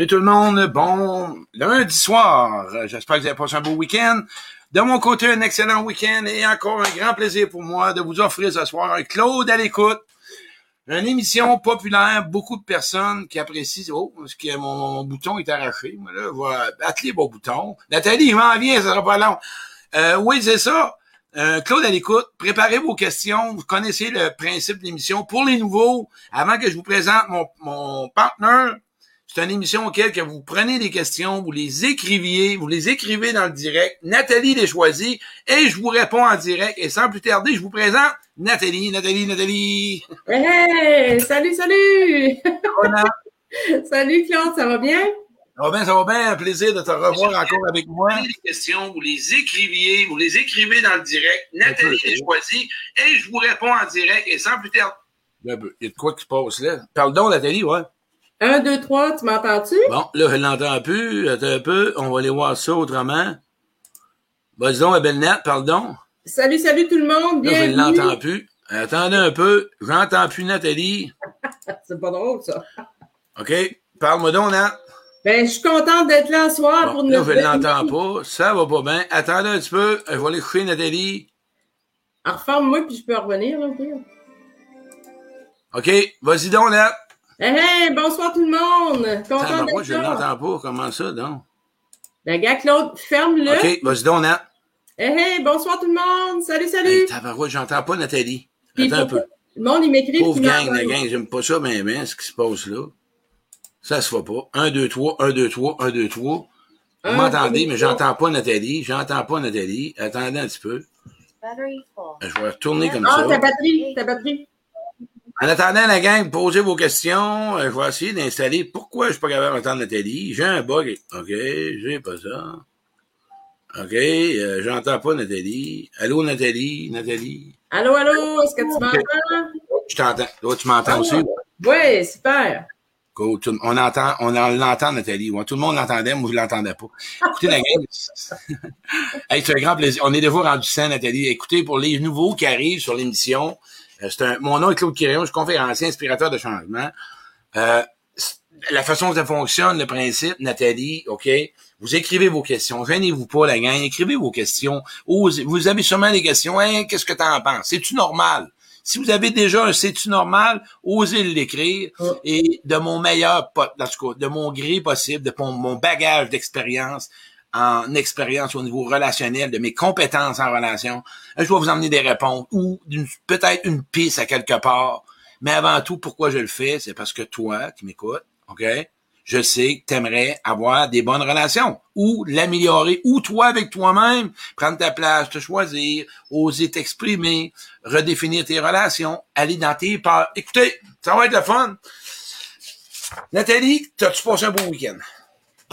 Salut tout le monde, bon lundi soir. J'espère que vous avez passé un beau week-end. De mon côté, un excellent week-end et encore un grand plaisir pour moi de vous offrir ce soir un Claude à l'écoute. Une émission populaire, beaucoup de personnes qui apprécient. Oh, parce que mon, mon bouton est arraché. Moi, là, vais atteler mon bouton. Nathalie, il m'en vient, ça sera pas long. Euh, oui, c'est ça. Euh, Claude à l'écoute, préparez vos questions. Vous connaissez le principe de l'émission. Pour les nouveaux, avant que je vous présente mon, mon partner, c'est une émission auquel que vous prenez des questions, vous les écriviez, vous les écrivez dans le direct. Nathalie les choisit et je vous réponds en direct. Et sans plus tarder, je vous présente Nathalie, Nathalie, Nathalie. Hey, salut, salut. salut Claude, ça va bien? Ça va bien, ça va bien. Un plaisir de te revoir encore avec moi. Les questions, vous les écriviez, vous les écrivez dans le direct. Nathalie les choisit et je vous réponds en direct. Et sans plus tarder. Il y a de quoi qui se passe là. Parle donc, Nathalie, ouais. Un, deux, trois, tu m'entends-tu? Bon, là, je l'entends plus. Attends un peu. On va aller voir ça autrement. Vas-y donc, ma belle Nat, pardon. Salut, salut tout le monde. Bienvenue. Là, je l'entends plus. Attendez un peu. J'entends plus Nathalie. C'est pas drôle, ça. OK. Parle-moi donc, Nat. Ben, je suis contente d'être là ce soir bon, pour nous. Là, je l'entends pas. Ça va pas bien. Attendez un petit peu. Je vais aller coucher Nathalie. Reforme-moi, puis je peux revenir, là, okay? OK. Vas-y donc, Nat. Hey, hey, bonsoir tout le monde! Content Moi, je l'entends pas. Comment ça, donc? Ben, gars, Claude, ferme-le. OK, vas-y donc, Nat. Hey, hey, bonsoir tout le monde! Salut, salut! Hey, tabarouette, j'entends pas Nathalie. Attends un peu. Le monde, il m'écrit. Pauvre gang, la gang, j'aime pas ça, mais, mais, ce qui se passe là. Ça se fait pas. 1, 2, 3, 1, 2, 3, 1, 2, 3. Vous m'entendez, mais j'entends pas Nathalie. J'entends pas Nathalie. Attendez un petit peu. Je vais retourner comme ah, ça. Ah, ta batterie, ta batterie. En attendant la gang, posez vos questions. Je vais essayer d'installer. Pourquoi je suis pas capable d'entendre Nathalie? J'ai un bug. OK, j'ai pas ça. OK, euh, j'entends pas Nathalie. Allô, Nathalie? Nathalie? Allô, allô, est-ce que tu m'entends? Je t'entends. Toi, tu m'entends Ah, aussi? Oui, super. Cool. On entend, on en- l'entend, Nathalie. Tout le monde l'entendait, moi, je l'entendais pas. Écoutez, la gang. hey, c'est un grand plaisir. On est déjà rendu 100, Nathalie. Écoutez, pour les nouveaux qui arrivent sur l'émission, euh, un, mon nom est Claude Quirion, je suis conférencier, inspirateur de changement. Euh, la façon dont ça fonctionne, le principe, Nathalie, OK? Vous écrivez vos questions. Gênez-vous pas, la gang. Écrivez vos questions. Osez- Vous avez sûrement des questions. Hein, qu'est-ce que t'en penses? C'est-tu normal? Si vous avez déjà un c'est-tu normal, osez l'écrire. Et de mon meilleur, en tout cas, de mon gré possible, de mon bagage d'expérience, en expérience au niveau relationnel, de mes compétences en relation, je vais vous emmener des réponses ou peut-être une piste à quelque part. Mais avant tout, pourquoi je le fais, c'est parce que toi qui m'écoutes, OK? Je sais que tu aimerais avoir des bonnes relations ou l'améliorer ou toi avec toi-même, prendre ta place, te choisir, oser t'exprimer, redéfinir tes relations, aller dans tes peurs. Écoutez, ça va être le fun. Nathalie, t'as-tu passé un bon week-end?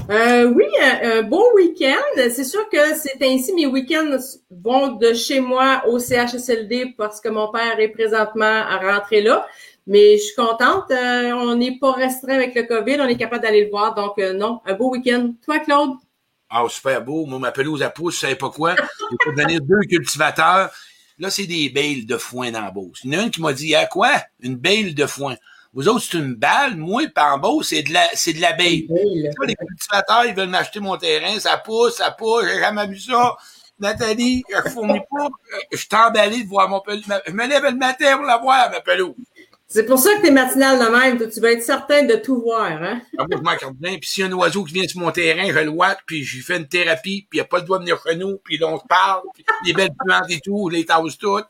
Euh, oui, un, un beau week-end. C'est sûr que c'est ainsi mes week-ends vont de chez moi au CHSLD parce que mon père est présentement à rentrer là. Mais je suis contente. euh, on n'est pas restreint avec le COVID. On est capable d'aller le voir. Donc, euh, non, un beau week-end. Toi, Claude? Ah, super beau. Moi, ma pelouse à pouce, je savais pas quoi. J'ai fait venir deux cultivateurs. Là, c'est des bales de foin dans la Beauce. Il y en a une qui m'a dit, ah, quoi? Une bale de foin. Vous autres, c'est une balle. Moi, Beauce, c'est de la, c'est de la bale. Hey, là. Là, les cultivateurs, ils veulent m'acheter mon terrain. Ça pousse, ça pousse. J'ai jamais vu ça. Nathalie, je fournis pas. Je suis emballé de voir mon pelouse. Je me lève le matin pour la voir, ma pelouse. C'est pour ça que t'es matinal de même. toi, Tu vas être certain de tout voir, hein? Ah, moi, je m'en bien. Puis s'il y a un oiseau qui vient sur mon terrain, je le watch, puis j'y fais une thérapie, puis il a pas le droit de venir chez nous, puis là, on se parle, puis les belles plantes et tout, les tasse toutes.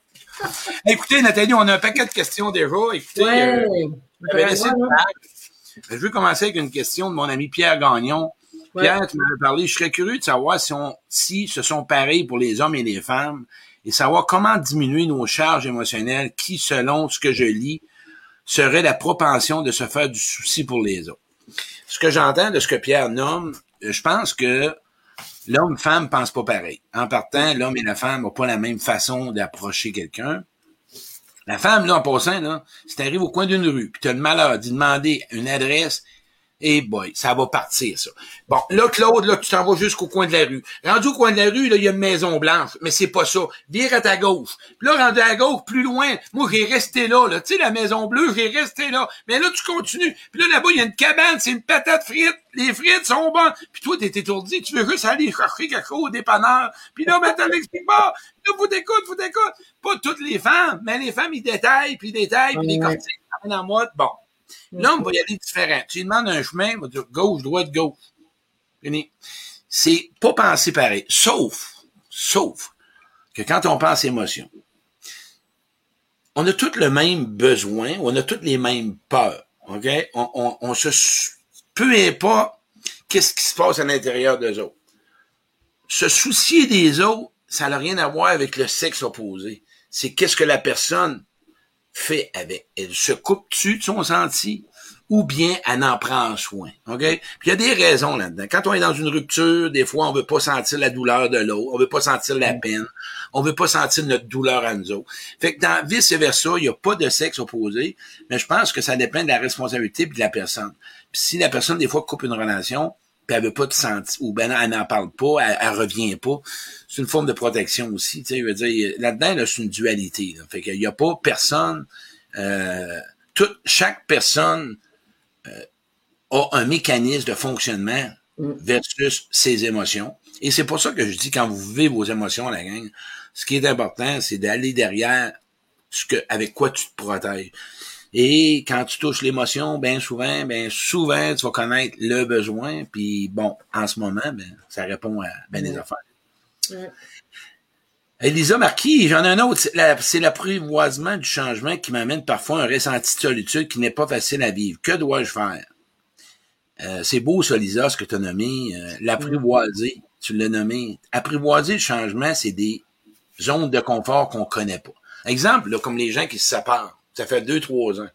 Écoutez, Nathalie, on a un paquet de questions déjà. Écoutez, Ouais. euh, j'avais laissé. Je veux commencer avec une question de mon ami Pierre Gagnon. Ouais. Pierre, tu m'avais parlé, je serais curieux de savoir si, on, si ce sont pareils pour les hommes et les femmes, et savoir comment diminuer nos charges émotionnelles qui, selon ce que je lis, serait la propension de se faire du souci pour les autres. Ce que j'entends de ce que Pierre nomme, euh, je pense que l'homme-femme pense pas pareil. En partant, l'homme et la femme n'ont pas la même façon d'approcher quelqu'un. La femme, là, en passant, là, si t'arrives au coin d'une rue, puis t'as le malheur d'y demander une adresse, Et boy, ça va partir, ça. Bon, là, Claude, là, tu t'en vas jusqu'au coin de la rue. Rendu au coin de la rue, là, il y a une maison blanche, mais c'est pas ça. Vire à ta gauche. Puis là, rendu à gauche, plus loin, moi, j'ai resté là, là. Tu sais, la maison bleue, j'ai resté là. Mais là, tu continues. Puis là, là-bas, il y a une cabane, c'est une patate frite. Les frites sont bonnes. Puis toi, t'es étourdi. Tu veux juste aller chercher quelque chose au dépanneur. Puis là, ben, t'en expliques pas. Là, vous t'écoute, vous t'écoute. Pas toutes les femmes, mais les femmes, ils détaillent, puis ils détaillent, puis les cortiques, en bon. L'homme va y aller différent. Tu lui demandes un chemin, il va dire gauche, droite, gauche. C'est pas penser pareil. Sauf, sauf que quand on pense émotion, on a tous le même besoin, on a toutes les mêmes peurs. OK? On, on, on se, peu importe qu'est-ce qui se passe à l'intérieur des autres. Se soucier des autres, ça n'a rien à voir avec le sexe opposé. C'est qu'est-ce que la personne fait avec. Elle se coupe-tu de son senti ou bien elle en prend soin. OK? Puis il y a des raisons là-dedans. Quand on est dans une rupture, des fois, on veut pas sentir la douleur de l'autre, on veut pas sentir la mm. peine, on veut pas sentir notre douleur à nous autres. Fait que dans vice-versa, il n'y a pas de sexe opposé, mais je pense que ça dépend de la responsabilité de la personne. Puis si la personne, des fois, coupe une relation, puis elle veut pas te sentir, ou ben elle n'en parle pas, elle, revient pas. C'est une forme de protection aussi, tu sais, veux dire, là-dedans, là, c'est une dualité. Là. Fait qu'il y a pas personne, euh, toute, chaque personne euh, a un mécanisme de fonctionnement mm. versus ses émotions. Et c'est pour ça que je dis, quand vous vivez vos émotions, la gang, ce qui est important, c'est d'aller derrière ce que, avec quoi tu te protèges. Et quand tu touches l'émotion, bien souvent, ben souvent, tu vas connaître le besoin. Puis bon, en ce moment, ben, ça répond à ben des affaires. Elisa Marquis, j'en ai un autre. C'est l'apprivoisement du changement qui m'amène parfois un ressenti de solitude qui n'est pas facile à vivre. Que dois-je faire? Euh, c'est beau, ça, Lisa, ce que tu as nommé. Euh, l'apprivoiser, tu l'as nommé. Apprivoiser le changement, c'est des zones de confort qu'on connaît pas. Exemple, là, comme les gens qui se séparent. Ça fait deux, trois ans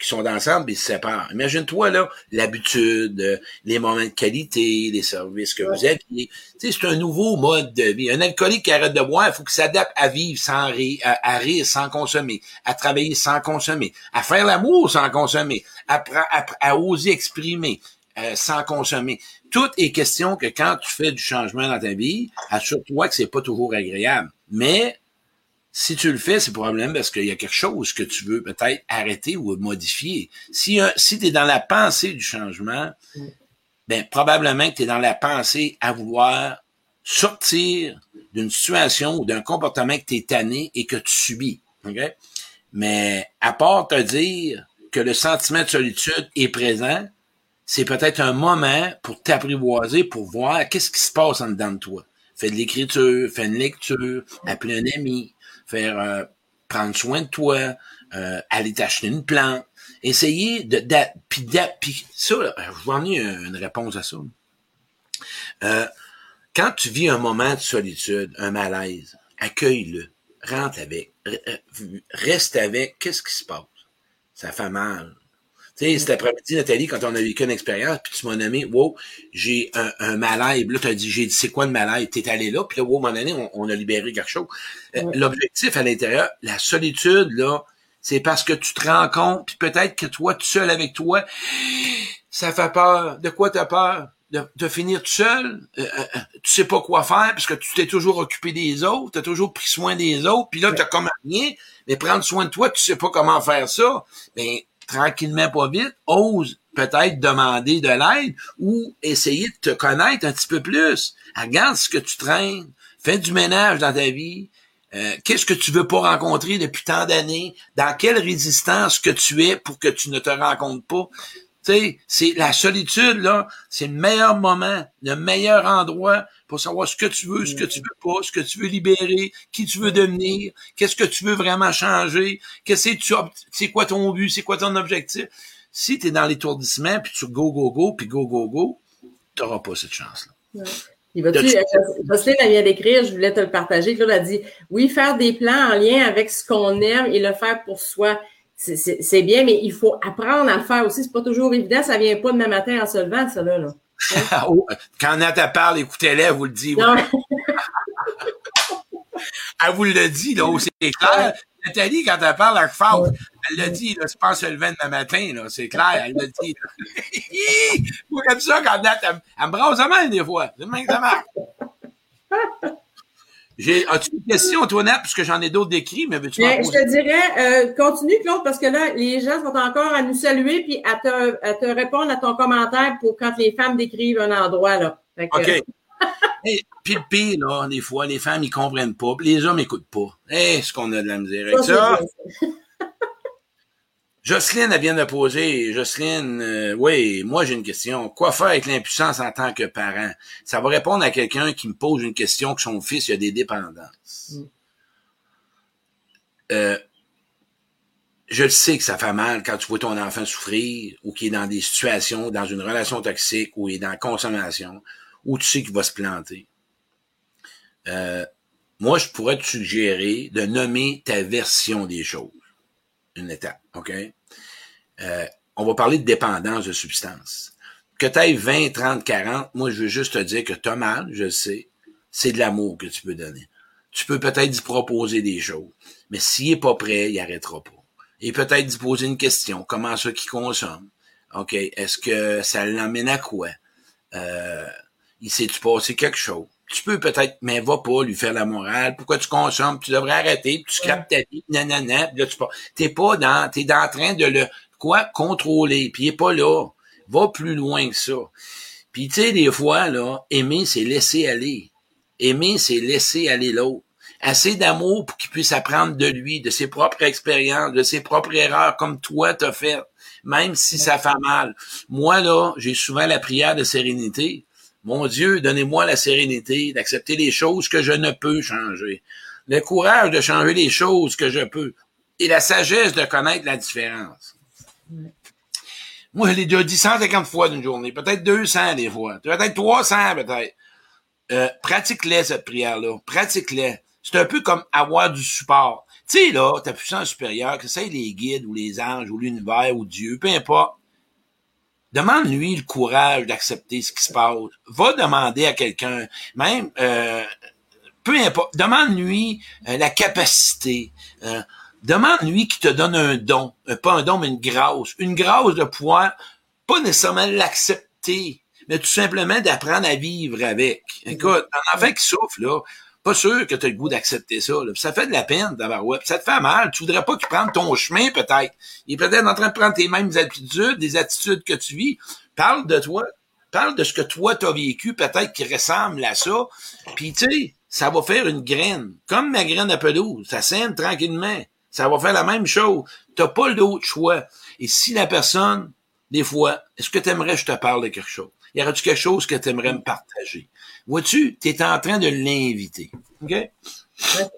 qu'ils sont ensemble et ils se séparent. Imagine-toi, là, l'habitude, euh, les moments de qualité, les services que vous aviez. Tu sais, c'est un nouveau mode de vie. Un alcoolique qui arrête de boire, il faut qu'il s'adapte à vivre sans rire, à, rire sans consommer, à travailler sans consommer, à faire l'amour sans consommer, à, à, oser exprimer euh, sans consommer. Tout est question que quand tu fais du changement dans ta vie, assure-toi que c'est pas toujours agréable. Mais si tu le fais, c'est probablement parce qu'il y a quelque chose que tu veux peut-être arrêter ou modifier. Si, si tu es dans la pensée du changement, ben probablement que tu es dans la pensée à vouloir sortir d'une situation ou d'un comportement que tu es tanné et que tu subis. Mais à part te dire que le sentiment de solitude est présent, c'est peut-être un moment pour t'apprivoiser, pour voir qu'est-ce qui se passe en dedans de toi. Fais de l'écriture, fais une lecture, appelle un ami, faire euh, prendre soin de toi, euh, aller t'acheter une plante, essayer de, puis, puis ça, je vous en ai une réponse à ça. Euh, quand tu vis un moment de solitude, un malaise, accueille-le, rentre avec, reste avec, qu'est-ce qui se passe? Ça fait mal, tu sais, cet après-midi, Nathalie, quand on a vécu une expérience, puis tu m'as nommé, wow, j'ai un, un malaise. Là, tu as dit, j'ai dit, c'est quoi le malaise? T'es allé là, puis là, wow, mon année, on, a libéré quelque chose. Euh, l'objectif à l'intérieur, la solitude, là, c'est parce que tu te rends compte, puis peut-être que toi, tout seul avec toi, ça fait peur. De quoi t'as peur? De, de, finir tout seul, euh, euh, tu sais pas quoi faire parce que tu t'es toujours occupé des autres, tu as toujours pris soin des autres, puis là, tu t'as comme rien, mais prendre soin de toi, tu sais pas comment faire ça. Mais tranquillement, pas vite, ose peut-être demander de l'aide ou essayer de te connaître un petit peu plus. Regarde ce que tu traînes, fais du ménage dans ta vie. Euh, qu'est-ce que tu veux pas rencontrer depuis tant d'années? Dans quelle résistance que tu es pour que tu ne te rencontres pas? Tu sais, c'est la solitude, là, c'est le meilleur moment, le meilleur endroit pour savoir ce que tu veux, ce que tu veux pas, ce que tu veux libérer, qui tu veux devenir, qu'est-ce que tu veux vraiment changer, qu'est-ce que tu c'est quoi ton but, c'est quoi ton objectif. Si tu es dans l'étourdissement, puis tu go, go, go, puis go, go, go, tu n'auras pas cette chance-là. Il va-tu, Jocelyne, elle vient d'écrire, je voulais te le partager. Claude a dit, oui, faire des plans en lien avec ce qu'on aime et le faire pour soi c'est bien, mais il faut apprendre à le faire aussi. C'est pas toujours évident. Ça vient pas demain matin en se levant, ça là. là. oh, quand Nata parle, écoutez-la, vous le dites. elle vous le dit, là, c'est clair. Nathalie, quand elle parle à Faust, elle l'a dit, là, c'est pas se lever demain matin, là, c'est clair, elle l'a dit. Moi, comme ça, quand elle, elle, me brasse la main, des fois. C'est même que ça marche. J'ai, as-tu une question, Antoinette, puisque j'en ai d'autres décrits, mais veux-tu Je te dirais, euh, continue, Claude, parce que là, les gens sont encore à nous saluer puis à te, à te répondre à ton commentaire pour quand les femmes décrivent un endroit, là. OK. puis le pire, là, des fois, les femmes, ils comprennent pas, les hommes n'écoutent pas. Est-ce qu'on a de la misère avec ça? Jocelyne, elle vient de poser. Jocelyne, euh, oui, moi j'ai une question. Quoi faire avec l'impuissance en tant que parent? Ça va répondre à quelqu'un qui me pose une question que son fils a des dépendances. Mm. Euh, je le sais que ça fait mal quand tu vois ton enfant souffrir ou qu'il est dans des situations, dans une relation toxique ou il est dans la consommation ou tu sais qu'il va se planter. Euh, moi, je pourrais te suggérer de nommer ta version des choses une étape, OK? Euh, on va parler de dépendance de substance. Que tu ailles 20, 30, 40, moi, je veux juste te dire que tu as mal, je le sais. C'est de l'amour que tu peux donner. Tu peux peut-être d'y proposer des choses, mais s'il est pas prêt, il arrêtera pas. Et peut-être d'y poser une question. Comment ça qu'il consomme? OK? Est-ce que ça l'emmène à quoi? Euh, il s'est-tu passé quelque chose? Tu peux peut-être, mais va pas lui faire la morale. Pourquoi tu consommes? Tu devrais arrêter, puis tu scrapes ta vie, nanana, puis là, tu pas. T'es pas dans, t'es en train de le, quoi, contrôler, puis il est pas là. Va plus loin que ça. Puis tu sais, des fois, là, aimer, c'est laisser aller. Aimer, c'est laisser aller l'autre. Assez d'amour pour qu'il puisse apprendre de lui, de ses propres expériences, de ses propres erreurs, comme toi t'as fait, même si ça fait mal. Moi, là, j'ai souvent la prière de sérénité. Mon Dieu, donnez-moi la sérénité d'accepter les choses que je ne peux changer. Le courage de changer les choses que je peux. Et la sagesse de connaître la différence. Moi, je l'ai déjà dit 150 fois d'une journée, peut-être 200 des fois, peut-être 300 peut-être. Euh, pratique-les, cette prière-là. Pratique-les. C'est un peu comme avoir du support. Tu sais, là, ta puissance supérieure, que ça les guides ou les anges ou l'univers ou Dieu, peu importe. Demande-lui le courage d'accepter ce qui se passe. Va demander à quelqu'un, même, euh, peu importe, demande-lui euh, la capacité. Euh, demande-lui qu'il te donne un don, pas un don, mais une grâce. Une grâce de pouvoir, pas nécessairement l'accepter, mais tout simplement d'apprendre à vivre avec. Écoute, un enfant qui souffre, là, pas sûr que tu as le goût d'accepter ça. Ça fait de la peine d'avoir ouais. ça te fait mal. Tu voudrais pas qu'il prenne ton chemin, peut-être. Il est peut-être en train de prendre tes mêmes attitudes, des attitudes que tu vis. Parle de toi. Parle de ce que toi t'as vécu, peut-être qui ressemble à ça. Puis tu sais, ça va faire une graine. Comme ma graine à pelouse. Ça sème tranquillement. Ça va faire la même chose. T'as pas d'autre choix. Et si la personne, des fois, est-ce que tu aimerais que je te parle de quelque chose? Y aurait-tu quelque chose que tu aimerais me partager? Vois-tu, tu es en train de l'inviter. OK?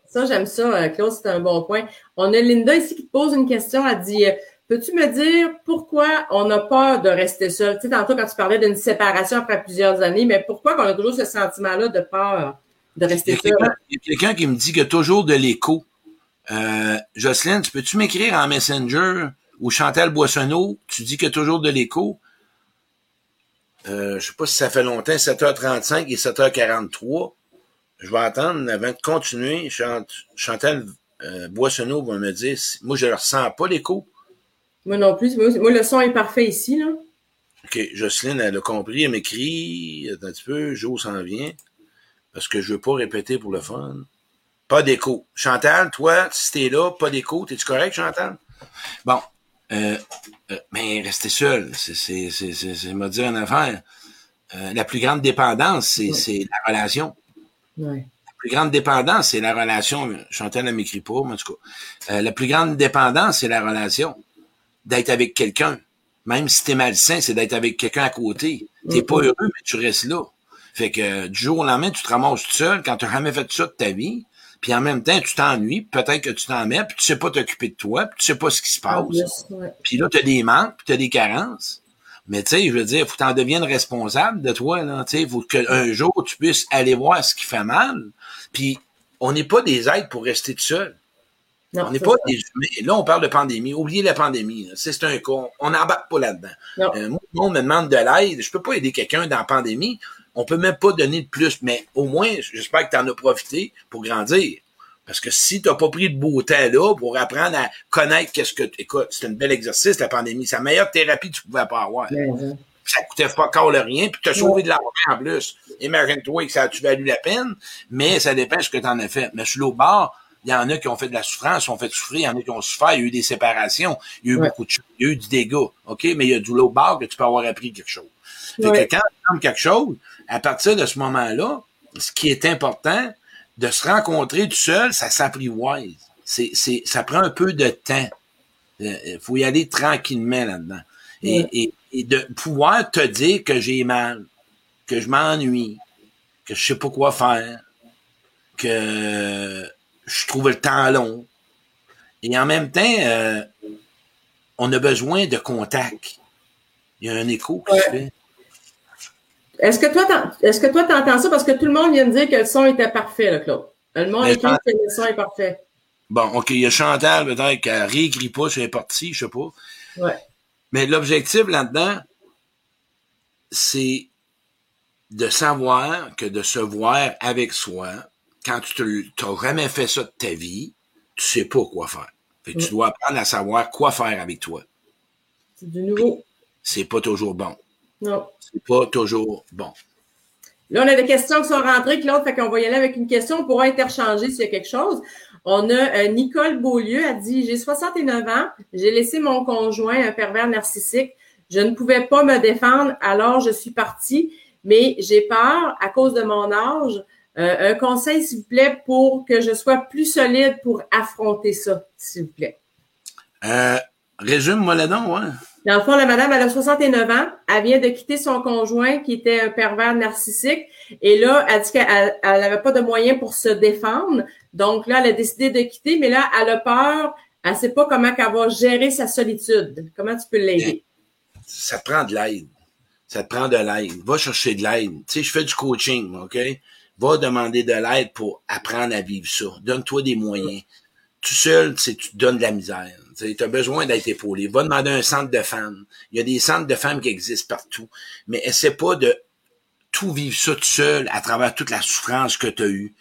ça, j'aime ça, euh, Claude, c'est un bon point. On a Linda ici qui te pose une question. Elle dit euh, Peux-tu me dire pourquoi on a peur de rester seul? Tu sais, tantôt, quand tu parlais d'une séparation après plusieurs années, mais pourquoi on a toujours ce sentiment-là de peur de rester seul? Il y a quelqu'un qui me dit qu'il y a toujours de l'écho. Euh, Jocelyne, tu peux-tu m'écrire en Messenger ou Chantal Boissonneau, tu dis qu'il y a toujours de l'écho? Euh, je sais pas si ça fait longtemps, 7h35 et 7h43. Je vais attendre avant de continuer. Chantal euh, Boissonneau va me dire, moi je ne ressens pas l'écho. Moi non plus. Moi, le son est parfait ici. Là. OK, Jocelyne, elle a compris, elle m'écrit, un petit peu, Jo s'en vient, parce que je veux pas répéter pour le fun. Pas d'écho. Chantal, toi, si t'es là, pas d'écho, t'es-tu correct, Chantal? Bon, euh, euh, mais rester seul, c'est c'est c'est me dire une affaire. Euh, la plus grande dépendance, c'est c'est la relation. La plus grande dépendance, c'est la relation. Chantal ne m'écrit pas, mais en tout cas. la plus grande dépendance, c'est la relation. D'être avec quelqu'un. Même si t'es malsain, c'est d'être avec quelqu'un à côté. T'es pas heureux, mais tu restes là. Fait que du jour au lendemain, tu te ramasses tout seul quand tu n'as jamais fait ça de ta vie puis en même temps, tu t'ennuies, peut-être que tu t'en mets, puis tu sais pas t'occuper de toi, puis tu sais pas ce qui se passe. Puis là, tu as des manques, puis tu as des carences. Mais tu sais, je veux dire, faut que tu en deviennes responsable de toi, là. Tu sais, faut qu'un jour, tu puisses aller voir ce qui fait mal. Puis on n'est pas des êtres pour rester tout seul. on n'est pas des humains. Là, on parle de pandémie. Oubliez la pandémie. C'est un cas. On n'embarque pas là-dedans. Euh, moi, on me demande de l'aide. Je peux pas aider quelqu'un dans la pandémie on peut même pas donner de plus, mais au moins, j'espère que tu en as profité pour grandir. Parce que si tu n'as pas pris de beau temps là pour apprendre à connaître qu'est-ce que... Écoute, c'est un bel exercice, la pandémie. C'est la meilleure thérapie que tu pouvais pas avoir. Mhm. Ça coûtait pas encore le rien, puis tu as sauvé de l'argent en plus. Imagine-toi que ça a-tu valu la peine, mais ça dépend de ce que tu en as fait. Mais sur l'autre bord, il y en a qui ont fait de la souffrance, ont fait souffrir, il y en a qui ont souffert, il y a eu des séparations, il y a eu Ouais. beaucoup de choses, il y a eu du dégât, OK? Mais il y a du l'autre bord que tu peux avoir appris quelque chose. Fait que quand apprends quelque chose, à partir de ce moment-là, ce qui est important, de se rencontrer tout seul, ça s'apprivoise. C'est, c'est, ça prend un peu de temps. Il faut y aller tranquillement là-dedans. Et, et, et de pouvoir te dire que j'ai mal, que je m'ennuie, que je sais pas quoi faire, que je trouve le temps long. Et en même temps, euh, on a besoin de contact. Il y a un écho qui Ouais. se fait. Est-ce que toi, est-ce que toi, t'entends ça? Parce que tout le monde vient de dire que le son était parfait, là, Claude. Le monde écrit que le son est parfait. Bon, OK, il y a Chantal, peut-être, qui réécrit pas les parties, je sais pas. Ouais. Mais l'objectif là-dedans, c'est de savoir que de se voir avec soi, quand tu n'as jamais fait ça de ta vie, tu sais pas quoi faire. Fait que tu Mm. dois apprendre à savoir quoi faire avec toi. C'est du nouveau. C'est pas toujours bon. Non. C'est pas toujours bon. Là, on a des questions qui sont rentrées, Claude, fait qu'on va y aller avec une question. On pourra interchanger s'il y a quelque chose. On a euh, Nicole Beaulieu, a dit, j'ai 69 ans, j'ai laissé mon conjoint, un pervers narcissique. Je ne pouvais pas me défendre, alors je suis partie, mais j'ai peur à cause de mon âge. Euh, un conseil, s'il vous plaît, pour que je sois plus solide pour affronter ça, s'il vous plaît. Euh, résume-moi là dedans ouais. Dans le fond, la madame, elle a 69 ans. Elle vient de quitter son conjoint qui était un pervers narcissique. Et là, elle dit qu'elle n'avait pas de moyens pour se défendre. Donc là, elle a décidé de quitter, mais là, elle a peur. Elle sait pas comment qu'elle va gérer sa solitude. Comment tu peux l'aider? Ça te prend de l'aide. Ça te prend de l'aide. Va chercher de l'aide. Tu sais, je fais du coaching, OK? Va demander de l'aide pour apprendre à vivre ça. Donne-toi des moyens. Tout seul, tu sais, tu te donnes de la misère. Tu as besoin d'être épaulé. Va demander un centre de femmes. Il y a des centres de femmes qui existent partout. Mais essaie pas de tout vivre ça tout seul à travers toute la souffrance que tu as eue.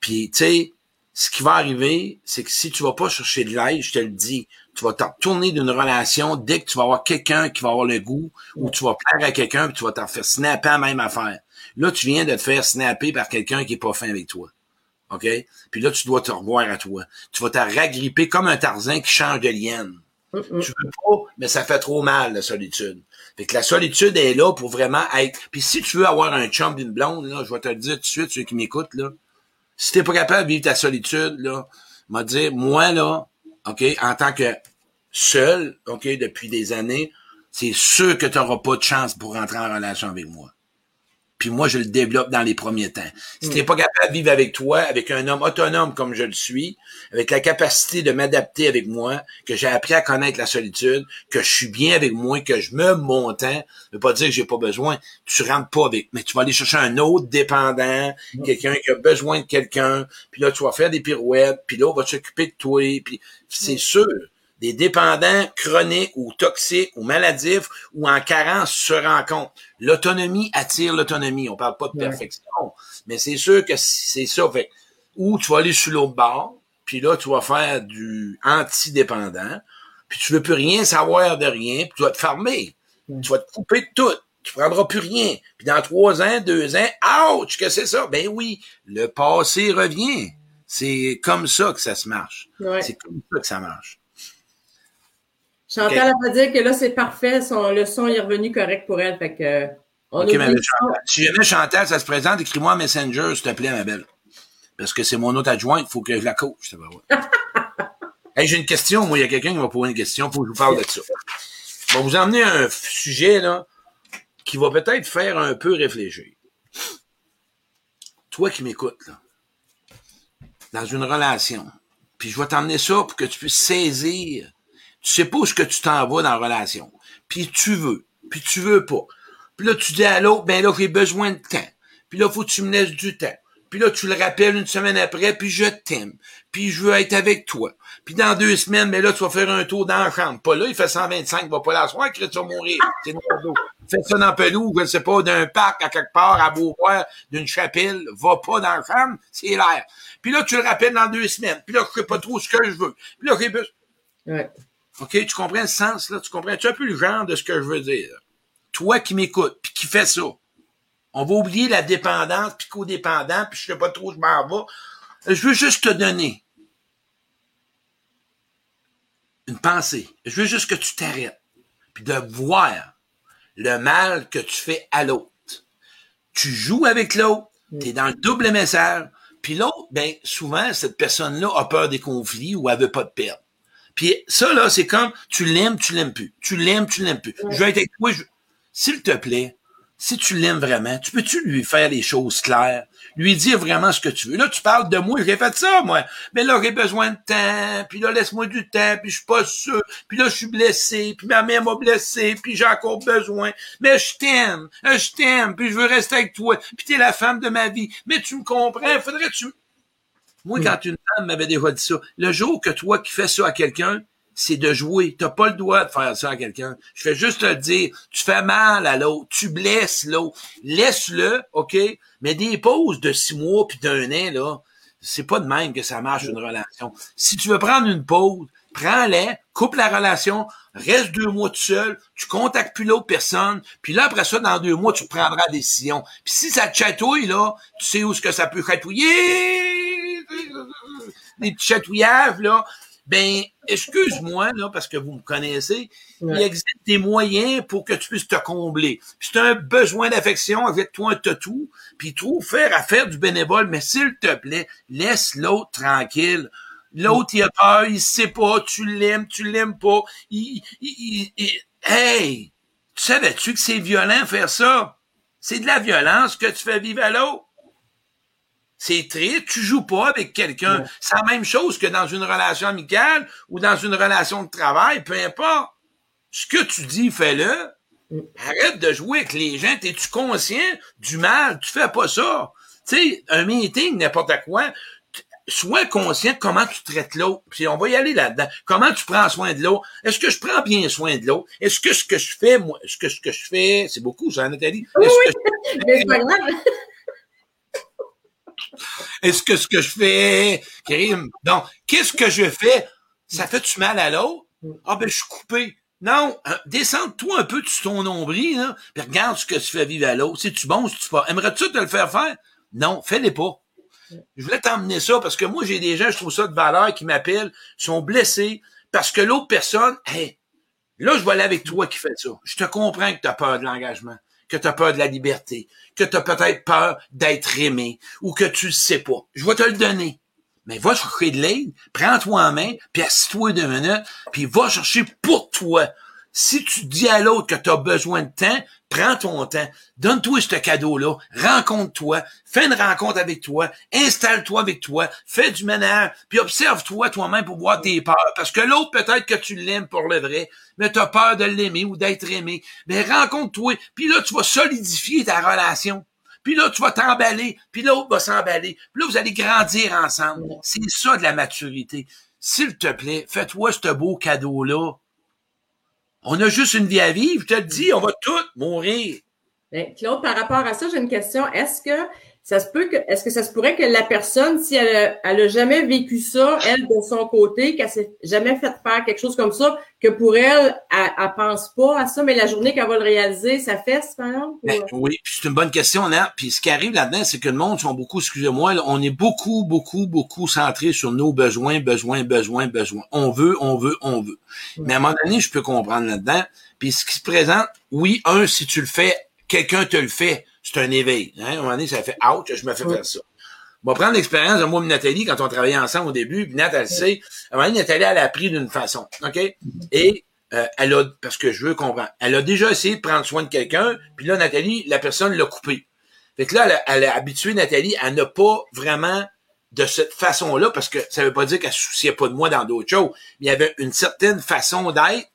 Puis, tu sais, ce qui va arriver, c'est que si tu vas pas chercher de l'aide, je te le dis, tu vas t'en retourner d'une relation dès que tu vas avoir quelqu'un qui va avoir le goût ou tu vas plaire à quelqu'un puis tu vas t'en faire snapper la même affaire. Là, tu viens de te faire snapper par quelqu'un qui est pas fin avec toi. OK? Puis là, tu dois te revoir à toi. Tu vas te ragripper comme un Tarzan qui change de lienne. Hum, hum. Tu veux pas, mais ça fait trop mal, la solitude. Fait que la solitude est là pour vraiment être... Puis si tu veux avoir un chum d'une blonde, là, je vais te le dire tout de suite, ceux qui m'écoutent, là, si t'es pas capable de vivre ta solitude, là, m'a dire, moi, là, OK, en tant que seul, OK, depuis des années, c'est sûr que tu n'auras pas de chance pour rentrer en relation avec moi. Puis moi, je le développe dans les premiers temps. Si t'es pas capable de vivre avec toi, avec un homme autonome comme je le suis, avec la capacité de m'adapter avec moi, que j'ai appris à connaître la solitude, que je suis bien avec moi, que je me montant, ça veut pas dire que j'ai pas besoin. Tu rentres pas avec, mais tu vas aller chercher un autre dépendant, quelqu'un qui a besoin de quelqu'un, puis là, tu vas faire des pirouettes, puis là, on va s'occuper de toi, puis c'est sûr des dépendants chroniques ou toxiques ou maladifs ou en carence se rencontrent. L'autonomie attire l'autonomie. On parle pas de Ouais. perfection, mais c'est sûr que c'est ça. Fait, ou tu vas aller sur l'autre bord, puis là, tu vas faire du anti-dépendant, puis tu veux plus rien savoir de rien, puis tu vas te fermer. Ouais. Tu vas te couper de tout. Tu prendras plus rien. Puis dans trois ans, deux ans, ouch, que c'est ça? Ben oui, le passé revient. C'est comme ça que ça se marche. Ouais. C'est comme ça que ça marche. Chantal, elle va dire que là, c'est parfait. Son, le son est revenu correct pour elle. Fait que, euh, on ma belle. Chantal. Si jamais Chantal, ça se présente, écris-moi un Messenger, s'il te plaît, ma belle. Parce que c'est mon autre adjoint, il faut que je la coach. va, ouais. hey, j'ai une question. Moi, il y a quelqu'un qui m'a posé une question. Faut que je vous parle de ça. Je vais vous emmener un sujet, là, qui va peut-être faire un peu réfléchir. Toi qui m'écoutes, là, dans une relation, puis je vais t'emmener ça pour que tu puisses saisir. Tu sais pas où ce que tu t'en vas dans la relation. Puis tu veux, puis tu veux pas. Puis là, tu dis à l'autre, ben là, j'ai besoin de temps. Puis là, faut que tu me laisses du temps. puis là, tu le rappelles une semaine après, puis je t'aime, puis je veux être avec toi. Puis dans deux semaines, mais là, tu vas faire un tour dans la chambre. Pas là, il fait 125, il va pas l'asseoir, que tu vas mourir. C'est Fais ça dans Pelou, je sais pas, d'un parc à quelque part, à Beauvoir, d'une chapelle, va pas dans la chambre, c'est l'air. Puis là, tu le rappelles dans deux semaines. Puis là, je sais pas trop ce que je veux. Puis là, okay, ouais. OK, tu comprends le sens, là? Tu comprends-tu un peu le genre de ce que je veux dire? Toi qui m'écoutes, puis qui fais ça, on va oublier la dépendance, puis codépendant, puis je sais pas trop où je m'en vais. Je veux juste te donner une pensée. Je veux juste que tu t'arrêtes, puis de voir le mal que tu fais à l'autre. Tu joues avec l'autre, tu es dans le double message, puis l'autre, ben souvent, cette personne-là a peur des conflits ou elle veut pas de perdre. Puis ça, là, c'est comme tu l'aimes, tu l'aimes plus. Tu l'aimes, tu l'aimes plus. Je vais être avec toi. S'il te plaît, si tu l'aimes vraiment, tu peux-tu lui faire les choses claires, lui dire vraiment ce que tu veux. Là, tu parles de moi, j'ai fait ça, moi. Mais là, j'ai besoin de temps, puis là, laisse-moi du temps, puis je suis pas sûr, puis là, je suis blessé, puis ma mère m'a blessé, puis j'ai encore besoin. Mais je t'aime, je t'aime, puis je veux rester avec toi, puis t'es la femme de ma vie. Mais tu me comprends, faudrait Moi, quand une femme m'avait déjà dit ça, le jour que toi qui fais ça à quelqu'un, c'est de jouer. T'as pas le droit de faire ça à quelqu'un. Je fais juste te dire, tu fais mal à l'autre, tu blesses l'autre. Laisse-le, OK? Mais des pauses de six mois puis d'un an, là, c'est pas de même que ça marche une relation. Si tu veux prendre une pause, prends-la, coupe la relation, reste deux mois tout seul, tu contactes plus l'autre personne, puis là, après ça, dans deux mois, tu prendras la décision. Puis si ça te chatouille, là, tu sais où ce que ça peut chatouiller, des petits chatouillages, là, ben, excuse-moi, là, parce que vous me connaissez, il existe des moyens pour que tu puisses te combler. Puis c'est un besoin d'affection avec toi un tatou, puis trouve faire à faire du bénévole, mais s'il te plaît, laisse l'autre tranquille. L'autre, il a peur, il sait pas, tu l'aimes, tu l'aimes pas. Il, il, il, hey! Tu savais-tu que c'est violent faire ça? C'est de la violence que tu fais vivre à l'autre? C'est triste, tu joues pas avec quelqu'un. C'est la même chose que dans une relation amicale ou dans une relation de travail, peu importe. Ce que tu dis, fais-le. Mm. Arrête de jouer avec les gens. Es-tu conscient du mal? Tu fais pas ça. Tu sais, un meeting, n'importe quoi, sois conscient de comment tu traites l'autre. Puis on va y aller là-dedans. Comment tu prends soin de l'autre? Est-ce que je prends bien soin de l'autre? Est-ce que ce que je fais, moi, est-ce que ce que je fais, c'est beaucoup, ça, Nathalie? Oui, oui, que mais c'est pas grave. Est-ce que ce que je fais, Karim, donc, qu'est-ce que je fais? Ça fait-tu mal à l'autre? Ah, ben, je suis coupé. Non, hein, descends-toi un peu de ton nombril, là, puis regarde ce que tu fais vivre à l'autre. Si tu bon, si tu pas? Aimerais-tu te le faire faire? Non, fais-les pas. Je voulais t'emmener ça parce que moi, j'ai des gens, je trouve ça de valeur, qui m'appellent, sont blessés parce que l'autre personne, hey, là, je vais aller avec toi qui fais ça. Je te comprends que tu as peur de l'engagement que tu as peur de la liberté, que tu as peut-être peur d'être aimé ou que tu le sais pas. Je vais te le donner. Mais va chercher de l'aide, prends-toi en main, puis assis-toi deux minutes, puis va chercher pour toi si tu dis à l'autre que tu as besoin de temps, prends ton temps, donne-toi ce cadeau-là, rencontre-toi, fais une rencontre avec toi, installe-toi avec toi, fais du ménage, puis observe-toi toi-même pour voir tes peurs. Parce que l'autre, peut-être que tu l'aimes pour le vrai, mais tu as peur de l'aimer ou d'être aimé. Mais rencontre-toi, puis là, tu vas solidifier ta relation. Puis là, tu vas t'emballer, puis l'autre va s'emballer. Puis là, vous allez grandir ensemble. C'est ça de la maturité. S'il te plaît, fais-toi ce beau cadeau-là on a juste une vie à vivre, je te le dis, on va tous mourir. Ben, Claude, par rapport à ça, j'ai une question. Est-ce que ça se peut que, est-ce que ça se pourrait que la personne, si elle a, elle a jamais vécu ça, elle, de son côté, qu'elle s'est jamais fait faire quelque chose comme ça, que pour elle, elle, elle pense pas à ça, mais la journée qu'elle va le réaliser, ça fait, par exemple? Ben, oui, c'est une bonne question, là. Puis ce qui arrive là-dedans, c'est que le monde sont beaucoup, excusez-moi, on est beaucoup, beaucoup, beaucoup centré sur nos besoins, besoins, besoins, besoins. On veut, on veut, on veut. Mais à un moment donné, je peux comprendre là-dedans. Puis ce qui se présente, oui, un, si tu le fais, quelqu'un te le fait c'est un éveil. Hein? À un moment donné, ça fait ouch, je me fais faire ça. On va prendre l'expérience de moi et Nathalie quand on travaillait ensemble au début, puis Nat, elle sait. À un moment donné, Nathalie, elle a appris d'une façon. OK? Et euh, elle a, parce que je veux comprendre, elle a déjà essayé de prendre soin de quelqu'un, puis là, Nathalie, la personne l'a coupé. Fait que là, elle a, elle a habitué Nathalie à ne pas vraiment de cette façon-là, parce que ça veut pas dire qu'elle se souciait pas de moi dans d'autres choses, mais il y avait une certaine façon d'être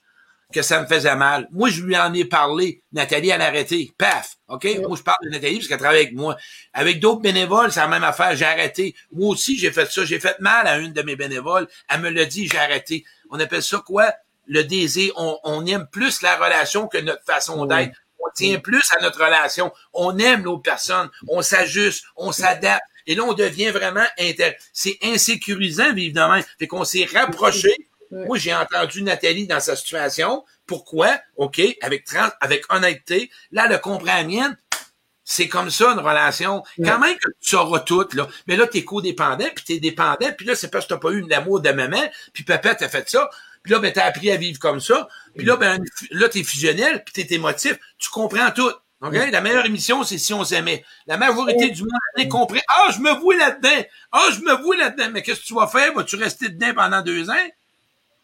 que ça me faisait mal. Moi, je lui en ai parlé. Nathalie, elle a arrêté. Paf! OK? Moi, je parle de Nathalie parce qu'elle travaille avec moi. Avec d'autres bénévoles, c'est la même affaire. J'ai arrêté. Moi aussi, j'ai fait ça. J'ai fait mal à une de mes bénévoles. Elle me l'a dit, j'ai arrêté. On appelle ça quoi? Le désir. On, aime plus la relation que notre façon d'être. On tient plus à notre relation. On aime nos personnes. On s'ajuste. On s'adapte. Et là, on devient vraiment inter... C'est insécurisant, évidemment. Fait qu'on s'est rapproché moi, j'ai entendu Nathalie dans sa situation. Pourquoi? OK, avec avec honnêteté. Là, elle comprend la mienne. C'est comme ça, une relation. Quand même que tu sauras tout, là. Mais là, t'es codépendant, puis t'es dépendant, puis là, c'est parce que t'as pas eu l'amour de maman, puis papa t'a fait ça. Puis là, ben, t'as appris à vivre comme ça. Puis là, ben, là, t'es fusionnel, puis t'es émotif. Tu comprends tout. OK? La meilleure émission, c'est si on s'aimait. La majorité du monde a compris. Ah, je me vois là-dedans. Ah, je me vois là-dedans. Mais qu'est-ce que tu vas faire? Vas-tu rester dedans pendant deux ans?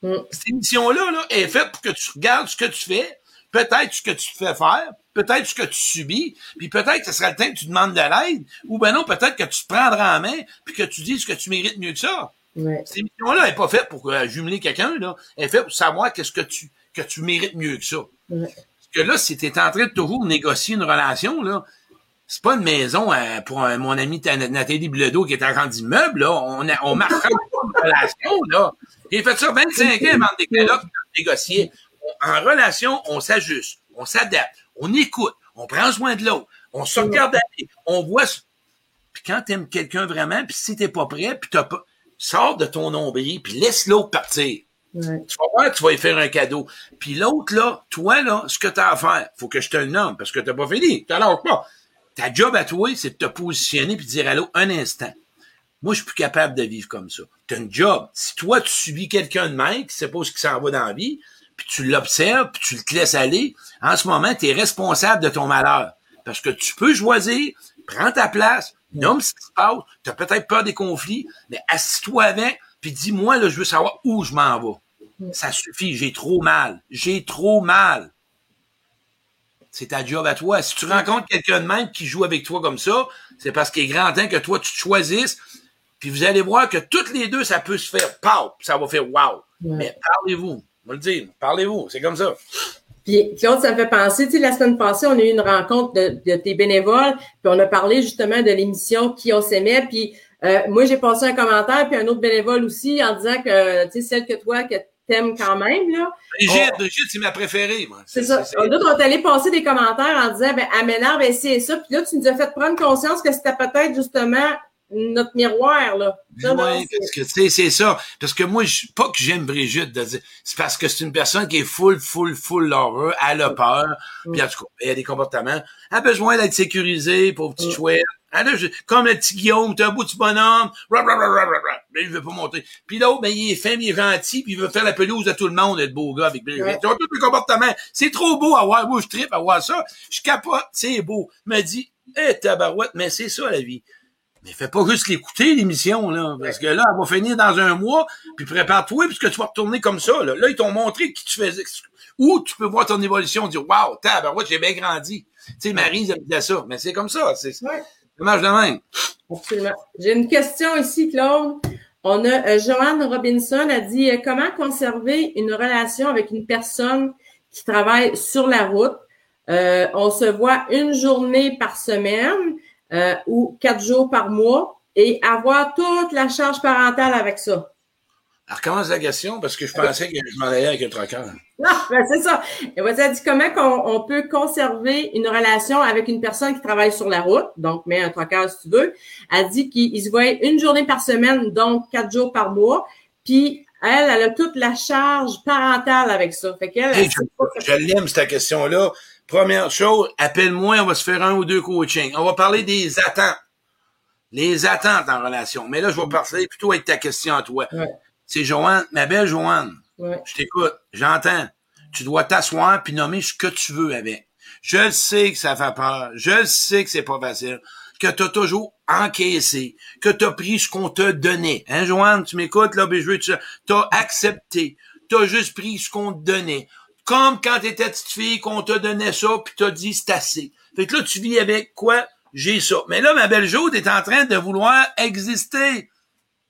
Mm. Cette émission-là là, est faite pour que tu regardes ce que tu fais, peut-être ce que tu te fais faire, peut-être ce que tu subis, puis peut-être que ce sera le temps que tu demandes de l'aide, ou ben non, peut-être que tu te prendras en main, puis que tu dises que tu mérites mieux que ça. Cette émission-là n'est pas faite pour euh, jumeler quelqu'un, là. Elle est faite pour savoir qu'est-ce que tu, que tu mérites mieux que ça. Parce que là, si tu es en train de toujours négocier une relation, là, c'est pas une maison euh, pour mon ami Nathalie Bledo qui est en grand immeuble, là. On, a, on marque une relation, là. J'ai fait ça 25 ans avant de négocier. En relation, on s'ajuste, on s'adapte, on écoute, on prend soin de l'autre, on se regarde aller, on voit. Puis quand t'aimes quelqu'un vraiment, puis si t'es pas prêt, puis t'as pas, sors de ton nombril, puis laisse l'autre partir. Tu vas voir, tu vas lui faire un cadeau. Puis l'autre, là, toi, là, ce que t'as à faire, faut que je te le nomme, parce que t'as pas fini. T'as pas. Ta job à toi, c'est de te positionner puis de dire allô un instant. Moi, je suis plus capable de vivre comme ça. T'as un job. Si toi, tu subis quelqu'un de mal qui sait pas ce qui s'en va dans la vie, puis tu l'observes, puis tu le laisses aller, en ce moment, tu es responsable de ton malheur. Parce que tu peux choisir, prends ta place, nomme ce qui se passe, tu as peut-être peur des conflits, mais assis-toi avec, puis dis-moi, là, je veux savoir où je m'en vais. Ça suffit, j'ai trop mal. J'ai trop mal. C'est ta job à toi. Si tu rencontres quelqu'un de même qui joue avec toi comme ça, c'est parce qu'il est grand temps que toi, tu te choisisses puis vous allez voir que toutes les deux, ça peut se faire pow, ça va faire wow. Mais parlez-vous. On va le dire. Parlez-vous. C'est comme ça. Puis Claude, ça me fait penser, tu sais, la semaine passée, on a eu une rencontre de, tes bénévoles, puis on a parlé justement de l'émission Qui on s'aimait, puis euh, moi j'ai passé un commentaire, puis un autre bénévole aussi, en disant que, tu sais, celle que toi, que t'aimes quand même, là. Brigitte, Brigitte, c'est ma préférée, moi. C'est ça. D'autres on allé passer des commentaires en disant, ben, elle m'énerve, et c'est ça, puis là, tu nous as fait prendre conscience que c'était peut-être justement notre miroir, là. oui, parce que, tu sais, c'est ça. Parce que moi, je, pas que j'aime Brigitte de dire, c'est parce que c'est une personne qui est full, full, full heureux, elle a peur, mm. puis en tout cas, elle a des comportements, elle a besoin d'être sécurisée, pour petit mm. chouette. Elle a, comme le petit Guillaume, t'as un bout de bonhomme, mais il veut pas monter. Puis l'autre, ben, il est fin, il est gentil, puis il veut faire la pelouse à tout le monde, être beau gars avec Brigitte. Ils ont tous les comportements. C'est trop beau à voir. Moi, je tripe à voir ça. Je capote, c'est beau. Me dit, eh, tabarouette, mais c'est ça, la vie. Mais fais pas juste l'écouter, l'émission, là. Parce que là, elle va finir dans un mois, puis prépare-toi, puisque tu vas retourner comme ça, là. Là, ils t'ont montré qui tu faisais. Ou tu peux voir ton évolution, dire, wow, tabarouette, j'ai bien grandi. Tu sais, Marie, elle disait ça. Mais c'est comme ça. C'est dommage de même. Absolument. J'ai une question ici, Claude. On a euh, Joanne Robinson a dit euh, comment conserver une relation avec une personne qui travaille sur la route? Euh, on se voit une journée par semaine. Euh, ou quatre jours par mois et avoir toute la charge parentale avec ça. Alors, commence la question parce que je pensais que je m'en allais avec un trocœur. Non, ben c'est ça. Et vous a dit comment on, peut conserver une relation avec une personne qui travaille sur la route, donc mets un trocœur si tu veux. Elle dit qu'il se voit une journée par semaine, donc quatre jours par mois. Puis elle, elle a toute la charge parentale avec ça. Fait qu'elle. je, je l'aime cette question-là Première chose, appelle-moi, on va se faire un ou deux coachings. On va parler des attentes. Les attentes en relation. Mais là, je vais parler plutôt avec ta question à toi. C'est Joanne, ma belle Joanne. Je t'écoute, j'entends. Tu dois t'asseoir puis nommer ce que tu veux avec. Je le sais que ça fait peur. Je le sais que c'est pas facile. Que tu as toujours encaissé. Que tu as pris ce qu'on te donnait. Hein, Joanne, tu m'écoutes, là, ben, je veux tu as accepté. Tu as juste pris ce qu'on te donnait. Comme quand t'étais petite fille, qu'on te donnait ça, puis t'as dit c'est assez. Fait que là, tu vis avec quoi? J'ai ça. Mais là, ma belle Jaude est en train de vouloir exister.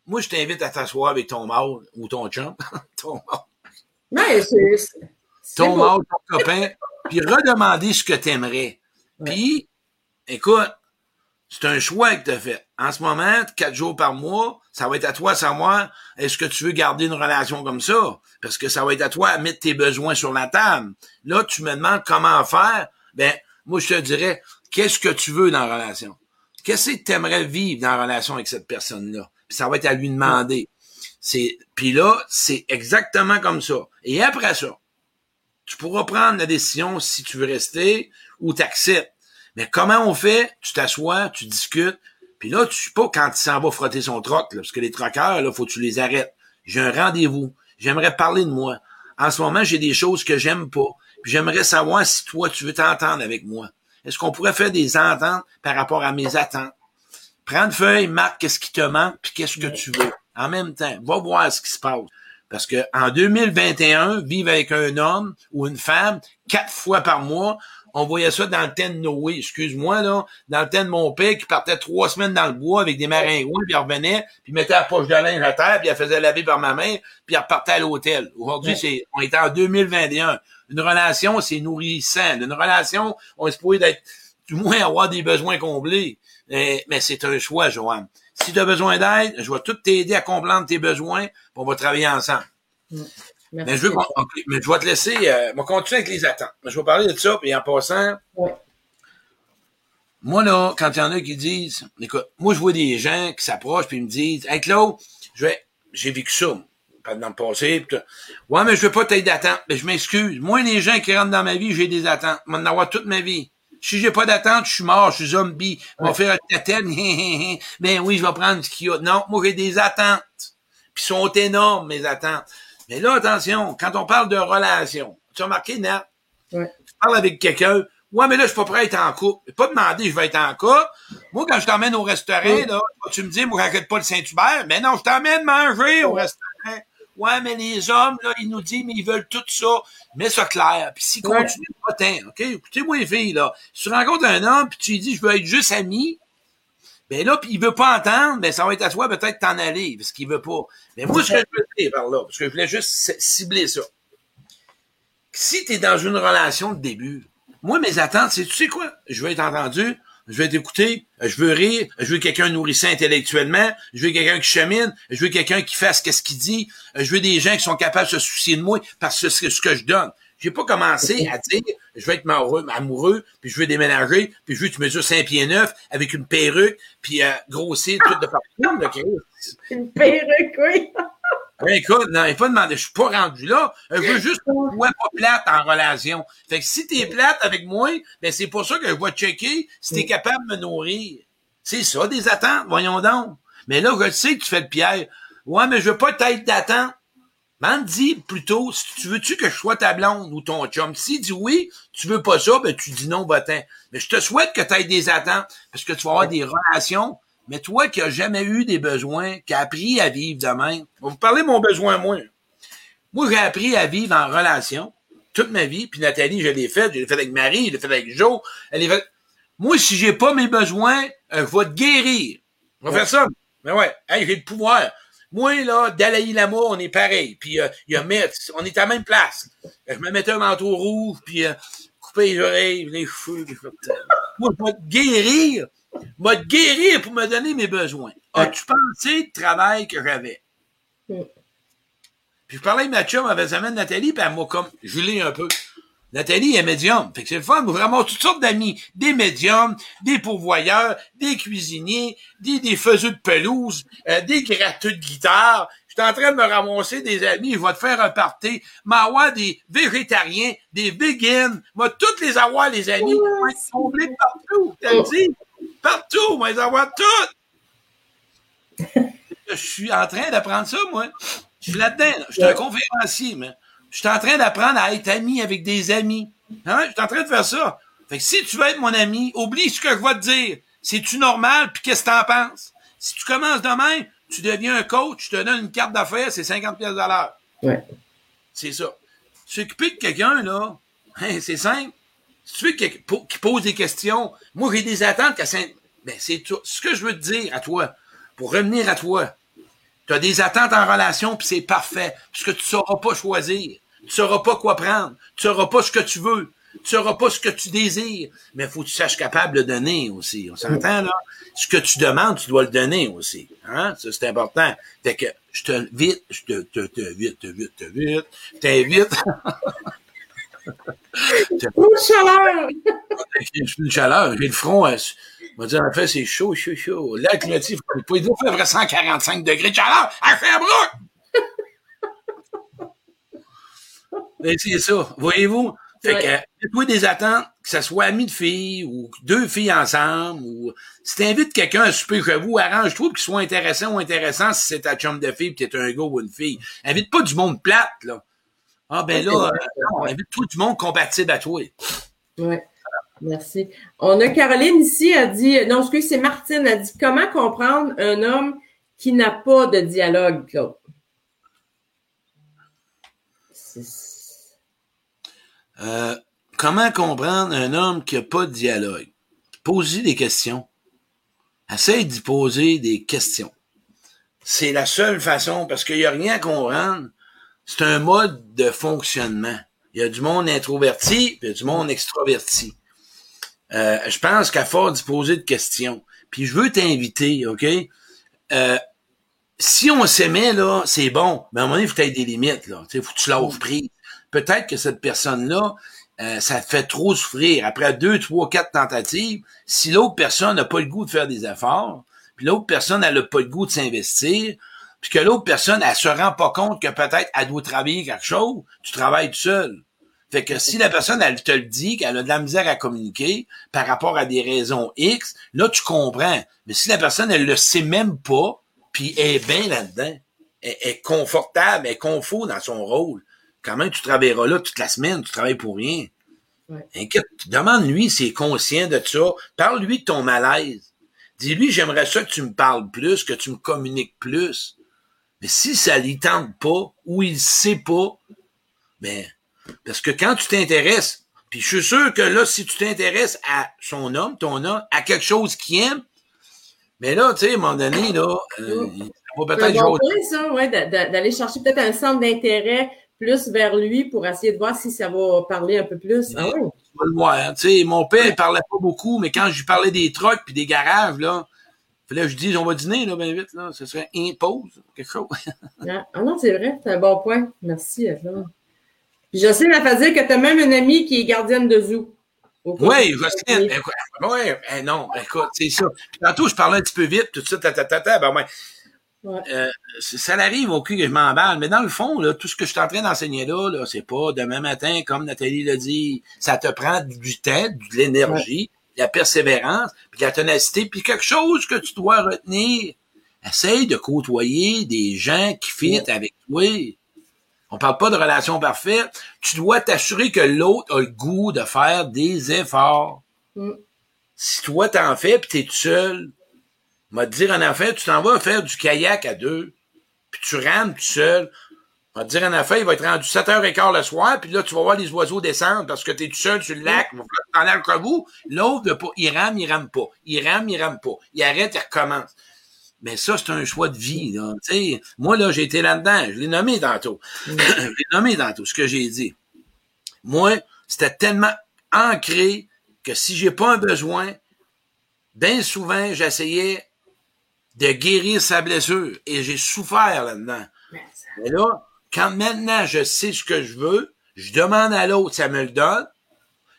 Moi, je t'invite à t'asseoir avec ton mâle ou ton chum. ton Mais c'est, ton mâle, ton copain, puis redemander ce que tu aimerais. Puis, écoute, c'est un choix que tu as fait. En ce moment, quatre jours par mois, ça va être à toi de savoir est-ce que tu veux garder une relation comme ça? Parce que ça va être à toi de mettre tes besoins sur la table. Là, tu me demandes comment faire. Ben, moi, je te dirais, qu'est-ce que tu veux dans la relation? Qu'est-ce que tu aimerais vivre dans la relation avec cette personne-là? Puis ça va être à lui demander. C'est, puis là, c'est exactement comme ça. Et après ça, tu pourras prendre la décision si tu veux rester ou t'acceptes. Mais comment on fait? Tu t'assois, tu discutes, puis là, tu sais pas quand tu s'en vas frotter son troc, parce que les troqueurs, là, faut que tu les arrêtes. J'ai un rendez-vous. J'aimerais parler de moi. En ce moment, j'ai des choses que j'aime pas. Puis j'aimerais savoir si toi, tu veux t'entendre avec moi. Est-ce qu'on pourrait faire des ententes par rapport à mes attentes? Prends une feuille, marque qu'est-ce qui te manque, puis qu'est-ce que tu veux. En même temps, va voir ce qui se passe. Parce que en 2021, vivre avec un homme ou une femme quatre fois par mois, on voyait ça dans le temps de Noé, excuse-moi, là, dans le temps de mon père qui partait trois semaines dans le bois avec des maringouins, puis il revenait, puis il mettait la poche de linge à terre, puis il faisait laver par ma mère, puis il repartait à l'hôtel. Aujourd'hui, c'est, on est en 2021. Une relation, c'est nourrissant. Une relation, on est supposé d'être, du moins avoir des besoins comblés. Mais, mais c'est un choix, Joanne. Si tu as besoin d'aide, je vais tout t'aider à comprendre tes besoins, puis on va travailler ensemble. Mais je veux mais je vais te laisser, euh, on va continuer avec les attentes. Je vais parler de ça, puis en passant, moi, là, quand il y en a qui disent, écoute, moi, je vois des gens qui s'approchent, puis ils me disent, hey, Claude, je vais, j'ai vécu ça, pas dans le passé, pis ouais, mais je veux pas t'aider d'attente. Mais je m'excuse. Moi, les gens qui rentrent dans ma vie, j'ai des attentes. Je vais en avoir toute ma vie. Si j'ai pas d'attente, je suis mort, je suis zombie. On va faire un tatène. ben oui, je vais prendre ce qu'il y a. Non, moi, j'ai des attentes. Puis sont énormes, mes attentes. Mais là, attention, quand on parle de relation, tu as remarqué, Nat? Ouais. Tu parles avec quelqu'un, ouais, mais là, je suis pas prêt à être en couple. Pas demander, je vais être en couple. Moi, quand je t'emmène au restaurant, là, tu me dis, moi, j'inquiète pas le Saint-Hubert? Mais non, je t'emmène manger au restaurant. Ouais, mais les hommes, là, ils nous disent, mais ils veulent tout ça. Mets ça clair. Puis s'ils ouais. continuent, pas OK? Écoutez-moi, les filles, là. Si tu rencontres un homme, puis tu lui dis, je veux être juste ami, ben là, puis il veut pas entendre, ben ça va être à toi peut-être t'en aller, parce qu'il veut pas. Mais moi, ce que je veux dire par là, parce que je voulais juste cibler ça. Si tu es dans une relation de début, moi, mes attentes, c'est, tu sais quoi? Je veux être entendu, je veux être écouté, je veux rire, je veux quelqu'un nourrissant intellectuellement, je veux quelqu'un qui chemine, je veux quelqu'un qui fasse ce qu'il dit, je veux des gens qui sont capables de se soucier de moi parce que c'est ce que je donne. J'ai pas commencé à dire je veux être amoureux, amoureux, puis je veux déménager, puis je veux que tu mesures 5 pieds 9 avec une perruque, puis euh, grossir tout de partout. Là, une perruque, oui. Ben, écoute, non, il pas demandé, je suis pas rendu là. Je veux juste qu'on soit pas plate en relation. Fait que si t'es plate avec moi, ben c'est pour ça que je vais checker si t'es capable de me nourrir. C'est ça, des attentes, voyons donc. Mais là, je sais que tu fais le pierre. Ouais, mais je veux pas être d'attente. M'en dis plutôt, si tu veux-tu que je sois ta blonde ou ton chum? Si dit oui, tu veux pas ça, ben tu dis non, botin. Mais je te souhaite que tu aies des attentes, parce que tu vas avoir des relations. Mais toi qui as jamais eu des besoins, qui as appris à vivre de même, on vous parler de mon besoin moi. Moi, j'ai appris à vivre en relation toute ma vie. Puis Nathalie, je l'ai fait. Je l'ai fait avec Marie, je l'ai fait avec Joe. Elle est fait... Moi, si j'ai pas mes besoins, euh, je vais te guérir. On va faire ça. Mais ouais, hey, j'ai le pouvoir. Moi, là, Dalai Lama, on est pareil. Puis euh, il y a on est à la même place. Je me mettais un manteau rouge, puis euh, couper les oreilles, les cheveux. Puis, moi, je vais te guérir. Je vais te guérir pour me donner mes besoins. As-tu pensé le travail que j'avais? Puis je parlais avec ma chum sa Nathalie, puis elle m'a comme gelé un peu. Nathalie est médium. Fait que c'est le fun. Vraiment toutes sortes d'amis. Des médiums, des pourvoyeurs, des cuisiniers, des, des faiseux de pelouse, euh, des gratteux de guitare. Je suis en train de me ramasser des amis. Je vais te faire un party. M'avoir des végétariens, des vegans. Moi, toutes les avoir, les amis. Moi, ils partout. T'as dit? Partout. Moi, les avoir toutes. Je suis en train d'apprendre ça, moi. Je suis là-dedans. Je suis un conférencier, mais je suis en train d'apprendre à être ami avec des amis. Hein? Je suis en train de faire ça. Fait que si tu veux être mon ami, oublie ce que je vais te dire. C'est-tu normal, puis qu'est-ce que t'en penses? Si tu commences demain, tu deviens un coach, je te donne une carte d'affaires, c'est 50 pièces à l'heure. Ouais. C'est ça. S'occuper de quelqu'un, là, hein, c'est simple. Si tu veux qu'il pose des questions, moi, j'ai des attentes qu'à Ben, c'est ce que je veux te dire à toi, pour revenir à toi. Tu as des attentes en relation, puis c'est parfait, puisque tu sauras pas choisir. Tu sauras pas quoi prendre. Tu sauras pas ce que tu veux. Tu sauras pas ce que tu désires. Mais faut que tu saches capable de donner aussi. On s'entend, là? Ce que tu demandes, tu dois le donner aussi. Hein? Ça, c'est important. Fait que, je te vite, je te, te, te vite, te vite, te vite, t'invite. Une chaleur! J'ai une chaleur, j'ai le front, euh, on va dire, en fait, c'est chaud, chaud, chaud. Là, climatique, faut pas dire, il fait 145 degrés de chaleur, à Sherbrooke! Mais c'est ça, voyez-vous? Fait Ouais. que, toi des attentes, que ça soit ami de filles ou deux filles ensemble, ou si t'invites quelqu'un à souper chez vous, arrange-toi qu'il soit intéressant ou intéressant si c'est ta chum de fille pis t'es un gars ou une fille. Invite pas du monde plate, là. Ah, ben là, euh, non, invite-toi du monde compatible à toi. Oui. Merci. On a Caroline ici, a dit, non, excuse, c'est Martine, a dit, comment comprendre un homme qui n'a pas de dialogue, Claude? C'est- Euh, comment comprendre un homme qui a pas de dialogue? Posez des questions. Essaye d'y poser des questions. C'est la seule façon, parce qu'il n'y a rien à comprendre. C'est un mode de fonctionnement. Il y a du monde introverti, puis il y a du monde extroverti. Euh, je pense qu'à force d'y poser de questions, puis je veux t'inviter, OK? Euh, si on s'aimait, là, c'est bon, mais à un moment donné, il faut que tu aies des limites, là. Tu sais, faut que tu lâches prise. Peut-être que cette personne-là, euh, ça fait trop souffrir. Après deux, trois, quatre tentatives, si l'autre personne n'a pas le goût de faire des efforts, puis l'autre personne, n'a pas le goût de s'investir, puis que l'autre personne, elle se rend pas compte que peut-être elle doit travailler quelque chose, tu travailles tout seul. Fait que si la personne, elle te le dit, qu'elle a de la misère à communiquer par rapport à des raisons X, là, tu comprends. Mais si la personne, elle le sait même pas, puis elle est bien là-dedans, elle est confortable, elle est confort dans son rôle, quand même, tu travailleras là toute la semaine, tu travailles pour rien. Ouais. Inquiète, demande-lui s'il est conscient de ça. Parle-lui de ton malaise. Dis-lui, j'aimerais ça que tu me parles plus, que tu me communiques plus. Mais si ça lui tente pas, ou il sait pas, ben, parce que quand tu t'intéresses, puis je suis sûr que là, si tu t'intéresses à son homme, ton homme, à quelque chose qu'il aime, mais là, tu sais, à un moment donné, là, euh, il- ça va peut-être bon d'aller chercher peut-être un centre d'intérêt plus vers lui pour essayer de voir si ça va parler un peu plus. Ah oui. Tu vas le voir. hein. Tu sais, mon père, il parlait pas beaucoup, mais quand je lui parlais des trucks puis des garages, là, fallait que je dise, on va dîner, là, bien vite, là. Ce serait une pause, quelque chose. Ah, ah non, c'est vrai, c'est un bon point. Merci, Edouard. Puis Jocelyne a fait dire que tu as même une amie qui est gardienne de zoo. Oui. Jocelyne, écoute, ouais, eh, non, écoute, c'est ça. Puis tantôt, je parlais un petit peu vite, tout ça, ta, ta, ta, ta, ben, ouais. Ouais. Euh, ça arrive au cul que je m'emballe, mais dans le fond, là, tout ce que je suis en train d'enseigner là, là, c'est pas demain matin, comme Nathalie l'a dit, ça te prend du temps, de l'énergie, de la persévérance, puis de la ténacité, puis quelque chose que tu dois retenir. Essaye de côtoyer des gens qui fitent avec toi. On parle pas de relation parfaite. Tu dois t'assurer que l'autre a le goût de faire des efforts. Mm. Si toi t'en fais puis t'es tout seul, m'a dire en affaire, tu t'en vas faire du kayak à deux, puis tu rames tout seul. On va te dire en affaire, il va être rendu 7h15 le soir, puis là, tu vas voir les oiseaux descendre parce que t'es tout seul sur le lac, il va falloir que t'en ailles vous. L'autre, veut pas. il rame, il rame pas. Il rame, il rame pas. Il arrête, il recommence. Mais ça, c'est un choix de vie. Là. Tu sais, moi, là, j'ai été là-dedans. Je l'ai nommé tantôt. je l'ai nommé tantôt, ce que j'ai dit. Moi, c'était tellement ancré que si j'ai pas un besoin, bien souvent, j'essayais de guérir sa blessure. Et j'ai souffert là-dedans. Mais là, quand maintenant je sais ce que je veux, je demande à l'autre, ça me le donne.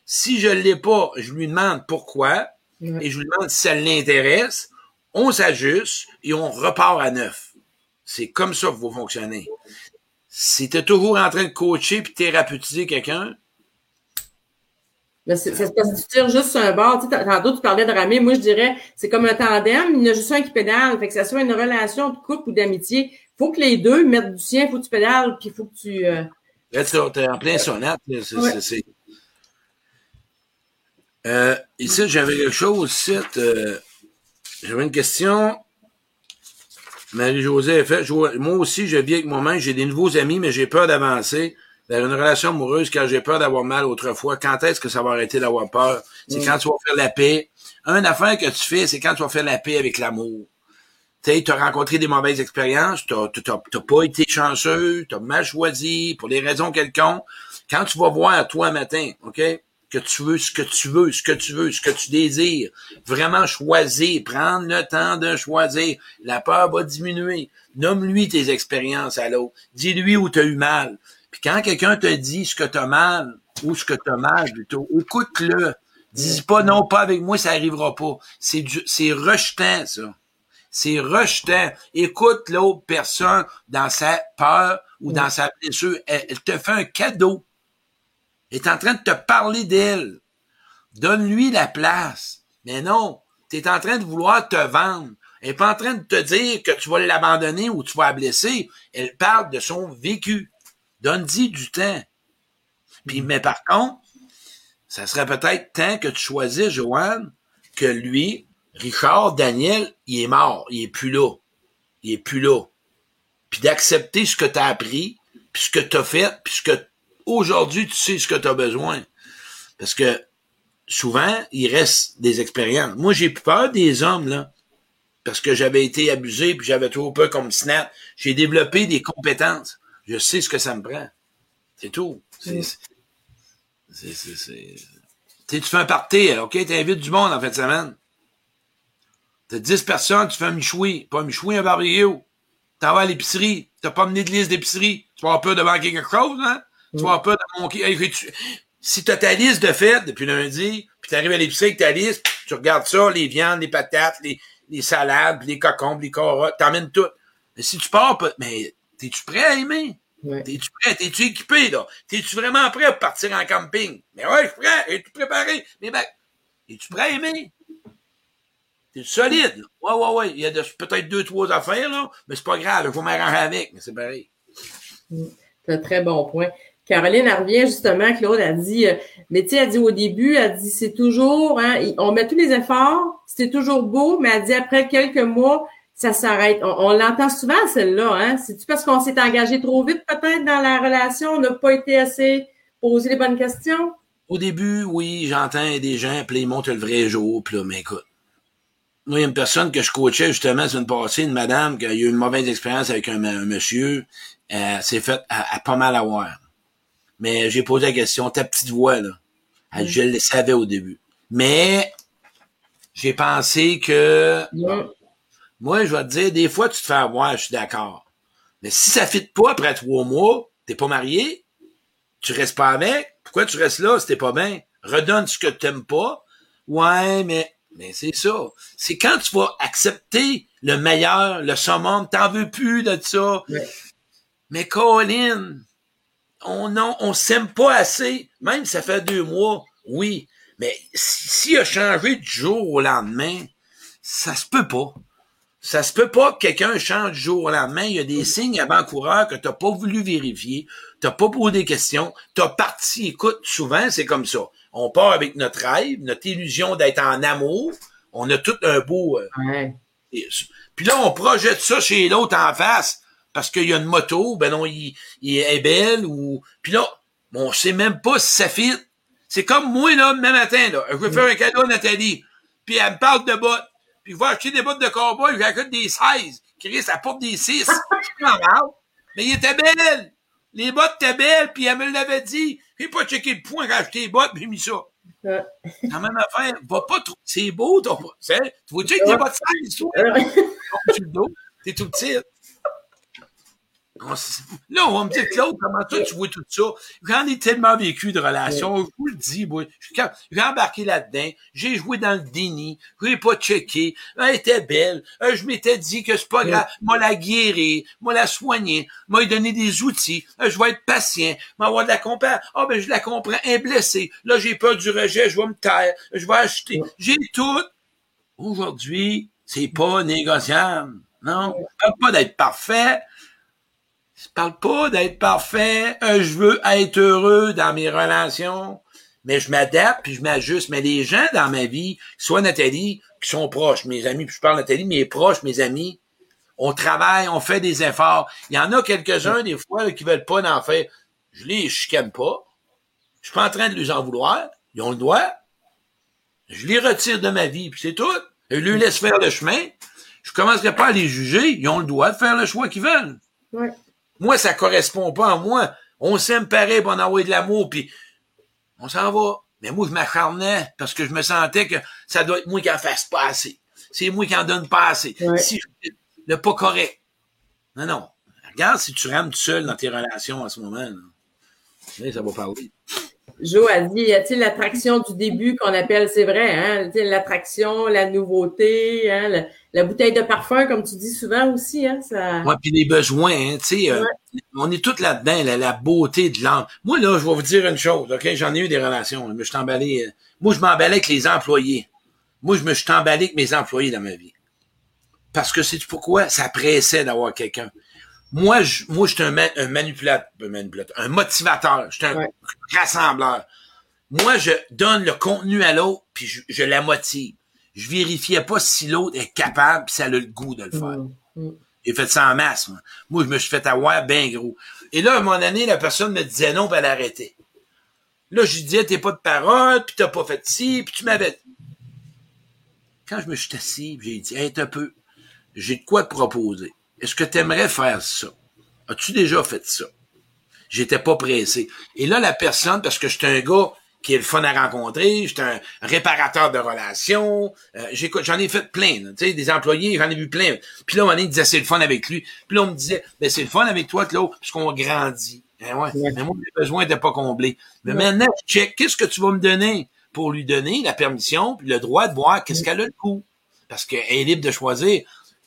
Si je l'ai pas, je lui demande pourquoi. Et je lui demande si ça l'intéresse. On s'ajuste et on repart à neuf. C'est comme ça que vous fonctionnez. Si t'es toujours en train de coacher puis thérapeutiser quelqu'un, C'est c'est parce que tu tires juste sur un bord. Tu sais, tantôt, tu parlais de ramer. Moi, je dirais, c'est comme un tandem. Il y en a juste un qui pédale. Fait que ça soit une relation de couple ou d'amitié. faut que les deux mettent du sien. faut que tu pédales. Puis faut que tu... euh, Là, tu es en plein sonate. là, c'est- Ouais. c'est- c'est- Euh, ici, j'avais quelque chose. Ici, euh, j'avais une question. Marie-Josée a fait, je- moi aussi, je vis avec moi-même. J'ai des nouveaux amis, mais j'ai peur d'avancer vers une relation amoureuse car j'ai peur d'avoir mal autrefois. Quand est-ce que ça va arrêter d'avoir peur? C'est quand tu vas faire la paix. Une affaire que tu fais, c'est quand tu vas faire la paix avec l'amour. tu as rencontré des mauvaises expériences, tu n'as pas été chanceux, tu as mal choisi pour des raisons quelconques. Quand tu vas voir toi un matin, OK, que tu veux ce que tu veux, ce que tu veux, ce que tu désires, vraiment choisir, prendre le temps de choisir, la peur va diminuer. Nomme-lui tes expériences à l'autre. Dis-lui où tu as eu mal. Puis quand quelqu'un te dit ce que tu as mal, ou ce que tu as mal plutôt, écoute-le. Dis pas non, pas avec moi, ça arrivera pas. C'est c'est rejetant, ça. C'est rejetant. Écoute l'autre personne dans sa peur ou dans sa blessure. Elle, te fait un cadeau. Elle est en train de te parler d'elle. Donne-lui la place. Mais non, tu es en train de vouloir te vendre. Elle n'est pas en train de te dire que tu vas l'abandonner ou tu vas la blesser. Elle parle de son vécu. Donne-y du temps. Puis, mais par contre, ça serait peut-être temps que tu choisisses, Joanne, que lui, Richard, Daniel, il est mort, il est plus là. Il est plus là. Puis d'accepter ce que tu as appris, puis ce que tu as fait, puis ce que aujourd'hui tu sais ce que tu as besoin. Parce que souvent, il reste des expériences. Moi, j'ai peur des hommes, là, parce que j'avais été abusé, puis j'avais trop peu comme snap. J'ai développé des compétences. Je sais ce que ça me prend. C'est tout. C'est, c'est, c'est, tu fais un party, OK? Tu invites du monde en fin de semaine. T'as 10 personnes, tu fais un michoui. Pas un michoui, un barbecue. T'en vas à l'épicerie. T'as pas mené de liste d'épicerie. Tu vas avoir peur de manquer quelque chose, hein? Tu vas avoir peur de manquer. Si t'as ta liste de fêtes depuis lundi, puis t'arrives à l'épicerie avec ta liste, tu regardes ça, les viandes, les patates, les, les salades, les cocombes, les carottes, t'emmènes tout. Mais si tu pars, mais t'es-tu prêt à aimer? T'es-tu prêt? T'es-tu équipé, là? T'es-tu vraiment prêt pour partir en camping? Mais ouais, je suis prêt. Es-tu préparé? Mais ben, es-tu prêt à aimer? T'es solide, là. Ouais, ouais, ouais. Il y a peut-être deux, trois affaires, là, mais c'est pas grave. Il faut m'arranger avec, mais c'est pareil. C'est un très bon point. Caroline, elle revient justement, Claude a dit, euh, mais tu sais, elle dit au début, elle dit, c'est toujours, hein, on met tous les efforts, c'est toujours beau, mais elle dit après quelques mois, ça s'arrête. On, l'entend souvent, celle-là. Hein? C'est-tu parce qu'on s'est engagé trop vite, peut-être, dans la relation? On n'a pas été assez posé les bonnes questions? Au début, oui, j'entends des gens appeler, ils montent le vrai jour, puis là, mais écoute. Moi, il y a une personne que je coachais justement la semaine passée, une madame qui a eu une mauvaise expérience avec un, monsieur. Elle s'est faite à, pas mal avoir. Mais j'ai posé la question, ta petite voix, là. Elle, Je le savais au début. Mais j'ai pensé que moi, je vais te dire, des fois, tu te fais avoir, je suis d'accord. Mais si ça fit pas après trois mois, t'es pas marié, tu restes pas avec, pourquoi tu restes là si t'es pas bien? Redonne ce que t'aimes pas. Ouais, mais, mais c'est ça. C'est quand tu vas accepter le meilleur, le summum, t'en veux plus de ça. Mais Colin, on non, on s'aime pas assez. Même si ça fait deux mois, oui. Mais s'il a changé du jour au lendemain, ça se peut pas. Ça se peut pas que quelqu'un change du jour au lendemain. Il y a des signes avant-coureurs que tu n'as pas voulu vérifier, tu n'as pas posé des questions, tu as parti. Écoute, souvent, c'est comme ça. On part avec notre rêve, notre illusion d'être en amour. On a tout un beau... Euh, puis là, on projette ça chez l'autre en face parce qu'il y a une moto, ben non, il, est belle ou... Puis là, on sait même pas si ça fit. C'est comme moi, là, demain matin, là. Je vais faire un cadeau à Nathalie. Puis elle me parle de bottes puis il va acheter des bottes de cowboy, j'achète des 16. Chris, ça porte des 6. Mais il était belle. Les bottes étaient belles, puis elle me l'avait dit. J'ai pas checké le point quand j'ai acheté les bottes, puis j'ai mis ça. La même affaire, va pas trop. C'est beau, ton Tu vois-tu avec des bottes 16, toi? T'es tout petit. Là, on va me dire, Claude, comment toi tu vois tout ça? J'en ai tellement vécu de relations, je vous le dis, moi. J'ai embarqué là-dedans, j'ai joué dans le déni, je l'ai pas checké, elle était belle, euh, je m'étais dit que c'est pas grave, moi la guérir, moi la soigner, moi lui donner des outils, euh, je vais être patient, avoir de la compassion, ah oh, ben je la comprends, un blessé, là j'ai peur du rejet, je vais me taire, je vais acheter, j'ai tout. Aujourd'hui, c'est pas négociable, non? Pas d'être parfait, je parle pas d'être parfait. Euh, je veux être heureux dans mes relations. Mais je m'adapte puis je m'ajuste. Mais les gens dans ma vie, soit Nathalie, qui sont proches, mes amis, puis je parle Nathalie, mes proches, mes amis, on travaille, on fait des efforts. Il y en a quelques-uns, des fois, qui veulent pas d'en faire. Je les chicane pas. Je suis pas en train de les en vouloir. Ils ont le droit. Je les retire de ma vie, puis c'est tout. Je lui laisse faire le chemin. je commencerai pas à les juger. Ils ont le droit de faire le choix qu'ils veulent. Ouais. Moi, ça correspond pas à moi. On s'aime pareil pour en avoir de l'amour, puis on s'en va. Mais moi, je m'acharnais parce que je me sentais que ça doit être moi qui en fasse pas assez. C'est moi qui en donne pas assez. Ouais. Si je le pas correct. Non, non. Regarde si tu rames tout seul dans tes relations en ce moment. Là. Ça va parler. Joe a dit, y a-t-il l'attraction du début qu'on appelle, c'est vrai, hein, l'attraction, la nouveauté, hein, la bouteille de parfum, comme tu dis souvent aussi, hein, ça. Ouais, puis les besoins, hein, tu sais, euh, on est tous là-dedans, la, la beauté de l'âme. Moi, là, je vais vous dire une chose, OK? J'en ai eu des relations. Je me suis emballé. euh, moi, je m'emballais avec les employés. Moi, je me suis emballé avec mes employés dans ma vie. Parce que c'est pourquoi ça pressait d'avoir quelqu'un. Moi, je, moi, j'étais un, ma- un manipulateur, un manipulateur, un motivateur, j'étais un Ouais. rassembleur. Moi, je donne le contenu à l'autre, puis je, je la motive. Je vérifiais pas si l'autre est capable, puis ça a le goût de le faire. Mm, mm. J'ai fait ça en masse, moi. Moi, je me suis fait avoir bien gros. Et là, à un moment donné, la personne me disait non, puis elle arrêtait. Là, je lui disais, t'es pas de parole, puis t'as pas fait ci, puis tu m'avais... Quand je me suis assis, j'ai dit, hey, t'as un peu, j'ai de quoi te proposer. Est-ce que t'aimerais faire ça? As-tu déjà fait ça? J'étais pas pressé. Et là, la personne, parce que j'étais un gars qui est le fun à rencontrer, j'étais un réparateur de relations, euh, j'en ai fait plein, tu sais, des employés, j'en ai vu plein. Puis là, on il disait, c'est le fun avec lui. Puis là, on me disait, ben, c'est le fun avec toi, Claude, puisqu'on grandit. Ben ouais. Ouais. Mais moi, mes besoins n'étaient pas comblés. Mais Ouais. maintenant, je check, qu'est-ce que tu vas me donner pour lui donner la permission, puis le droit de voir qu'est-ce qu'elle a le coup. Parce qu'elle est libre de choisir.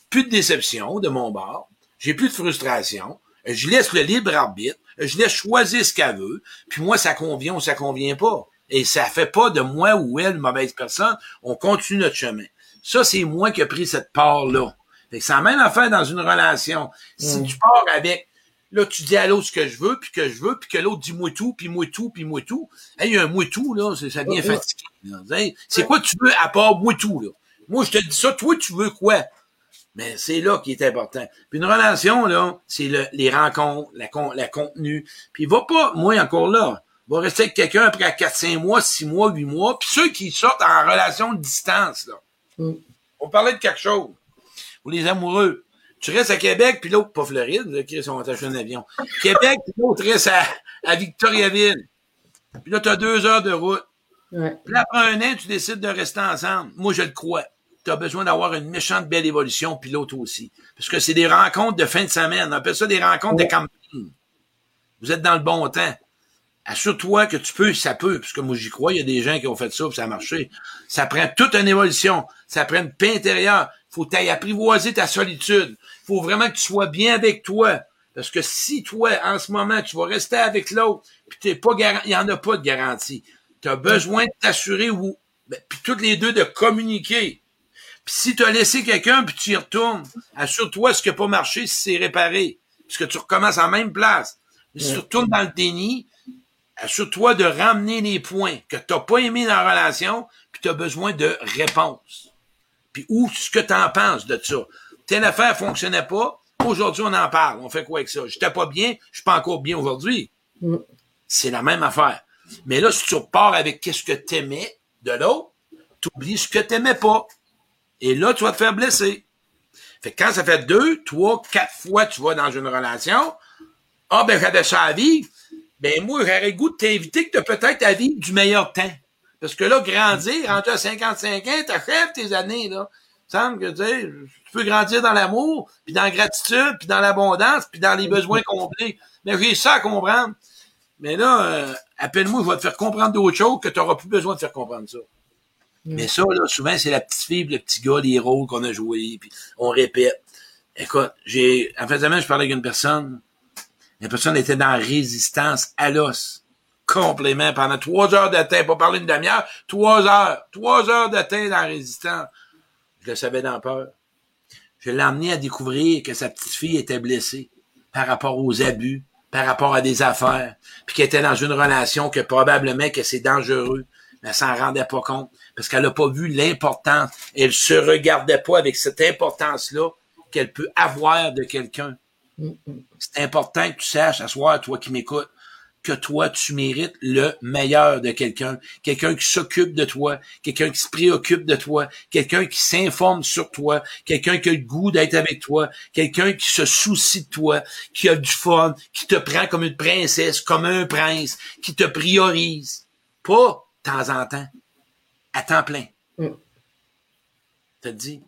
Plus de déception de mon bord. J'ai plus de frustration. Je laisse le libre arbitre. Je laisse choisir ce qu'elle veut. Puis moi, ça convient ou ça convient pas. Et ça fait pas de moi ou elle une mauvaise personne. On continue notre chemin. Ça, c'est moi qui ai pris cette part-là. Fait que c'est la même affaire dans une relation. Si Mm. tu pars avec, là, tu dis à l'autre ce que je veux, puis que je veux, puis que l'autre dit moi tout, puis moi tout, puis moi tout. Hey, il y a un moi tout, là, ça devient Ouais. fatigué. Hey, C'est quoi tu veux à part moi tout, là? Moi, je te dis ça, toi, tu veux quoi? Mais c'est là qui est important. Puis une relation, là, c'est le- les rencontres, la, con, la contenu. Puis va pas, moi encore là, va rester avec quelqu'un après 4-5 mois, 6 mois, 8 mois. Puis ceux qui sortent en relation de distance, là. Mm. On parlait de quelque chose. Ou les amoureux. Tu restes à Québec, puis l'autre, pas Floride, là, Chris, on va t'acheter un avion. Québec, puis l'autre reste à, à Victoriaville. Puis là, tu as deux heures de route. Ouais. Puis là, après un an, tu décides de rester ensemble. Moi, je le crois. Tu as besoin d'avoir une méchante belle évolution, puis l'autre aussi. Parce que c'est des rencontres de fin de semaine. On appelle ça des rencontres de campagne. Vous êtes dans le bon temps. Assure-toi que tu peux, ça peut, parce que moi j'y crois, il y a des gens qui ont fait ça, puis ça a marché. Ça prend toute une évolution. Ça prend une paix intérieure. Faut tu apprivoiser ta solitude. Faut vraiment que tu sois bien avec toi. Parce que si toi, en ce moment, tu vas rester avec l'autre, puis t'es pas garanti, il y en a pas de garantie. Tu as besoin de t'assurer ou, ben, puis toutes les deux de communiquer. Puis si tu as laissé quelqu'un, puis tu y retournes, assure-toi ce qui n'a pas marché, si c'est réparé. Puisque tu recommences en même place. Mais si tu retournes dans le déni, assure-toi de ramener les points que tu n'as pas aimé dans la relation, puis tu as besoin de réponses. Puis où ce que tu en penses de ça? Telle affaire fonctionnait pas, aujourd'hui on en parle. On fait quoi avec ça? J'étais pas bien, je suis pas encore bien aujourd'hui. Mm. C'est la même affaire. Mais là, si tu repars avec qu'est-ce que t'aimais de l'autre, tu oublies ce que t'aimais pas. Et là, tu vas te faire blesser. Fait que quand ça fait deux, trois, quatre fois tu vas dans une relation, ah ben j'avais ça à vivre, ben moi j'aurais goût de t'inviter que peut-être à vivre du meilleur temps. Parce que là, grandir, rendu à 55 ans, t'achèves tes années, là. Que, tu tu peux grandir dans l'amour, puis dans la gratitude, puis dans l'abondance, puis dans les besoins comblés. Mais j'ai ça à comprendre. Mais là, euh, appelle-moi, je vais te faire comprendre d'autres choses que tu n'auras plus besoin de faire comprendre ça. Mais ça, là, souvent, c'est la petite fille, le petit gars, les rôles qu'on a joués, puis on répète. Écoute, j'ai, en fait, je parlais avec une personne. La personne était dans résistance à l'os. Complément. Pendant trois heures de temps, pas parler une demi-heure, trois heures. Trois heures de temps dans résistance. Je le savais dans peur. Je l'ai amené à découvrir que sa petite fille était blessée par rapport aux abus, par rapport à des affaires, puis qu'elle était dans une relation que probablement que c'est dangereux, mais elle s'en rendait pas compte parce qu'elle n'a pas vu l'importance. Elle se regardait pas avec cette importance-là qu'elle peut avoir de quelqu'un. C'est important que tu saches, à soir, toi qui m'écoutes, que toi, tu mérites le meilleur de quelqu'un, quelqu'un qui s'occupe de toi, quelqu'un qui se préoccupe de toi, quelqu'un qui s'informe sur toi, quelqu'un qui a le goût d'être avec toi, quelqu'un qui se soucie de toi, qui a du fun, qui te prend comme une princesse, comme un prince, qui te priorise. Pas de temps en temps, à temps plein. Mm. T'as dit?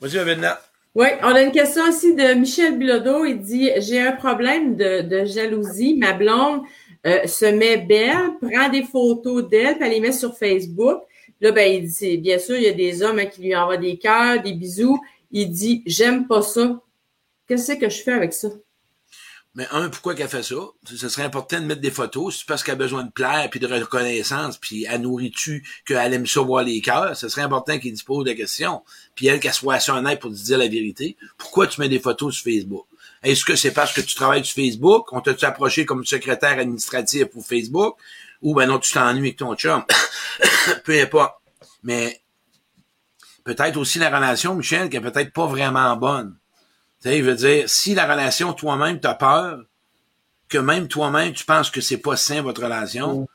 Vas-y, Avenna. Oui, on a une question aussi de Michel Bilodeau. Il dit J'ai un problème de, jalousie. Ma blonde euh, se met belle, prend des photos d'elle, puis elle les met sur Facebook. Là, ben, il dit bien sûr, il y a des hommes hein, qui lui envoient des cœurs, des bisous. Il dit J'aime pas ça. Qu'est-ce que je fais avec ça? Mais un, pourquoi qu'elle fait ça? Ce serait important de mettre des photos. C'est parce qu'elle a besoin de plaire puis de reconnaissance, puis elle nourrit-tu qu'elle aime ça voir les cœurs? Ce serait important qu'il dispose de la question. Puis elle, qu'elle soit assez honnête pour te dire la vérité. Pourquoi tu mets des photos sur Facebook? Est-ce que c'est parce que tu travailles sur Facebook? On t'a-tu approché comme secrétaire administratif pour Facebook? Ou ben non, tu t'ennuies avec ton chum? Peu importe. Mais peut-être aussi la relation, Michel, qui est peut-être pas vraiment bonne. Tu sais, je veux dire, si la relation toi-même t'as peur, que même toi-même tu penses que c'est pas sain votre relation,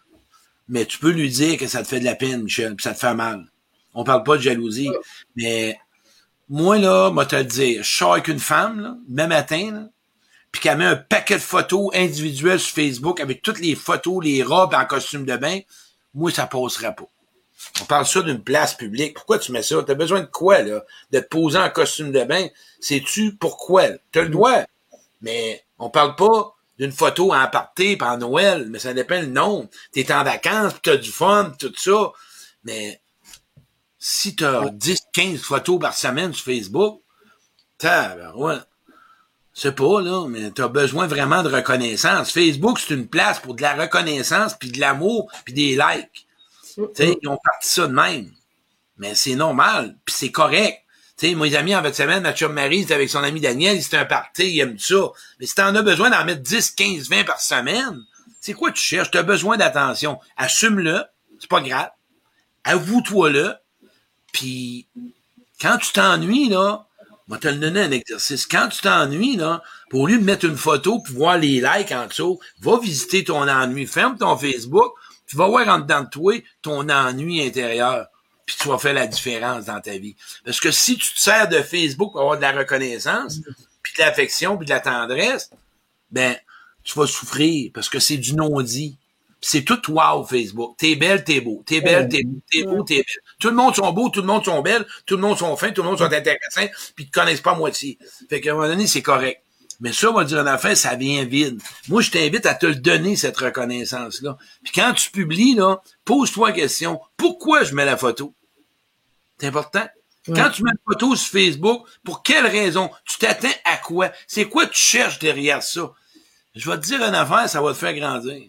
mais tu peux lui dire que ça te fait de la peine, Michel, puis ça te fait mal. On parle pas de jalousie, mais moi là, moi te le dire, je sors avec une femme là, même matin, là, puis qu'elle met un paquet de photos individuelles sur Facebook avec toutes les photos, les robes en costume de bain, moi ça passerait pas. On parle ça d'une place publique. Pourquoi tu mets ça? T'as besoin de quoi, là? De te poser en costume de bain? Sais-tu pourquoi? T'as le droit. Mais on parle pas d'une photo en party par Noël, mais ça dépend le nom. T'es en vacances, t'as du fun, tout ça. Mais si t'as 10, 15 photos par semaine sur Facebook, t'as, ouais. C'est pas, là, mais t'as besoin vraiment de reconnaissance. Facebook, c'est une place pour de la reconnaissance, puis de l'amour, puis des likes. Sais, ils ont parti ça de même. Mais c'est normal, puis c'est correct. sais, mes amis en votre semaine, ma Marie, avec son ami Daniel, c'était un party, il aime ça. Mais si t'en as besoin d'en mettre 10, 15, 20 par semaine, c'est quoi tu cherches? T'as besoin d'attention. Assume-le, c'est pas grave. Avoue-toi-le. Puis quand tu t'ennuies, là, moi te le donner un exercice. Quand tu t'ennuies, là, pour lui mettre une photo puis voir les likes en dessous, va visiter ton ennui. Ferme ton Facebook, tu vas voir en dedans de toi ton ennui intérieur. Puis tu vas faire la différence dans ta vie. Parce que si tu te sers de Facebook pour avoir de la reconnaissance, puis de l'affection, puis de la tendresse, ben, tu vas souffrir parce que c'est du non-dit. C'est tout wow, Facebook. T'es belle, t'es beau. T'es belle, t'es beau. T'es beau, t'es belle. Tout le monde sont beaux, tout le monde sont belles, tout le monde sont fins, tout le monde sont intéressants, puis ils te connaissent pas à moitié. Fait qu'à un moment donné, c'est correct. Mais ça, on va dire en affaire, ça vient vide. Moi, je t'invite à te le donner, cette reconnaissance-là. Puis quand tu publies, là, pose-toi la question, pourquoi je mets la photo? C'est important. Quand tu mets une photo sur Facebook, pour quelle raison? Tu t'attends à quoi? C'est quoi tu cherches derrière ça? Je vais te dire une affaire, ça va te faire grandir.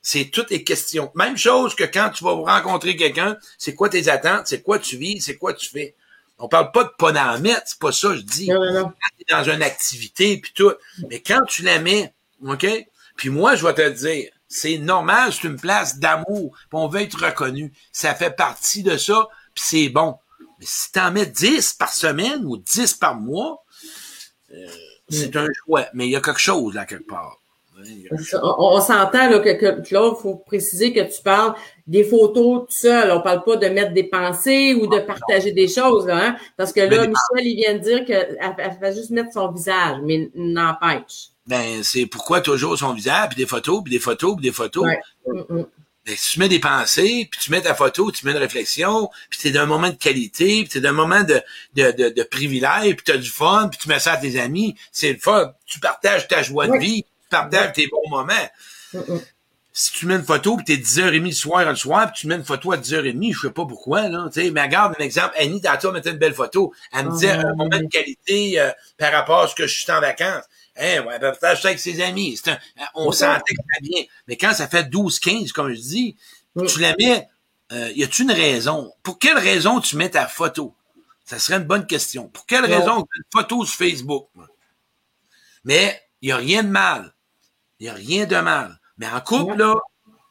C'est toutes les questions. Même chose que quand tu vas rencontrer quelqu'un, c'est quoi tes attentes, c'est quoi tu vis, c'est quoi tu fais. On parle pas de pas d'en mettre, c'est pas ça je dis. Non, non, non. Dans une activité puis tout, mais quand tu la mets, OK? Puis moi, je vais te dire, c'est normal, c'est une place d'amour, on veut être reconnu. Ça fait partie de ça, puis c'est bon. Mais si tu en mets 10 par semaine ou 10 par mois, euh, c'est un choix. Mais il y a quelque chose là quelque part. On, s'entend là, que, que, il faut préciser que tu parles des photos tout seul. On parle pas de mettre des pensées ou de partager des choses, là, hein? Parce que là, Michel, il vient de dire qu'elle va juste mettre son visage, mais n'empêche. Ben, c'est pourquoi toujours son visage, puis des photos, puis des photos, puis des photos. Mm, mm. Ben, si tu mets des pensées, puis tu mets ta photo, tu mets une réflexion, puis c'est d'un moment de qualité, puis c'est d'un moment de, de, de, de privilège, puis tu as du fun, puis tu mets ça à tes amis, c'est le fun. Tu partages ta joie de vie, partages tes bons moments. Si tu mets une photo, puis t'es 10h30 le soir le soir, puis tu mets une photo à 10h30, je sais pas pourquoi, là. sais mais regarde un exemple, Annie, tantôt, mettait une belle photo. Elle me disait un moment de qualité euh, par rapport à ce que je suis en vacances. Hein, ouais, elle partage ça avec ses amis. Un, on sentait que ça bien. Mais quand ça fait 12-15, comme je dis, tu la mets, euh, y a-tu une raison? Pour quelle raison tu mets ta photo? Ça serait une bonne question. Pour quelle raison tu mets une photo sur Facebook? Mais il n'y a rien de mal. Il n'y a rien de mal. Mais en couple, là,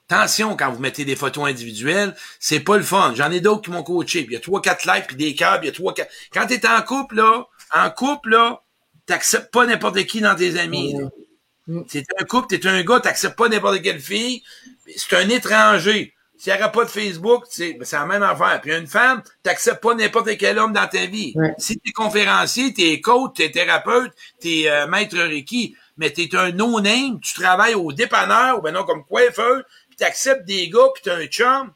attention quand vous mettez des photos individuelles, c'est pas le fun. J'en ai d'autres qui m'ont coaché. Il y a trois, quatre likes, puis des cœurs, il y a trois, quatre. Quand t'es en couple, là, en couple, là, t'acceptes pas n'importe qui dans tes amis. Mm. C'est un couple, t'es un gars, t'acceptes pas n'importe quelle fille, c'est un étranger. S'il n'y aurait pas de Facebook, c'est ben, la même affaire. Puis une femme, t'acceptes pas n'importe quel homme dans ta vie. Si t'es conférencier, t'es coach, t'es thérapeute, t'es euh, maître Reiki, mais t'es un no-name, tu travailles au dépanneur, ou ben non, comme coiffeur, puis t'acceptes des gars, puis t'as un chum,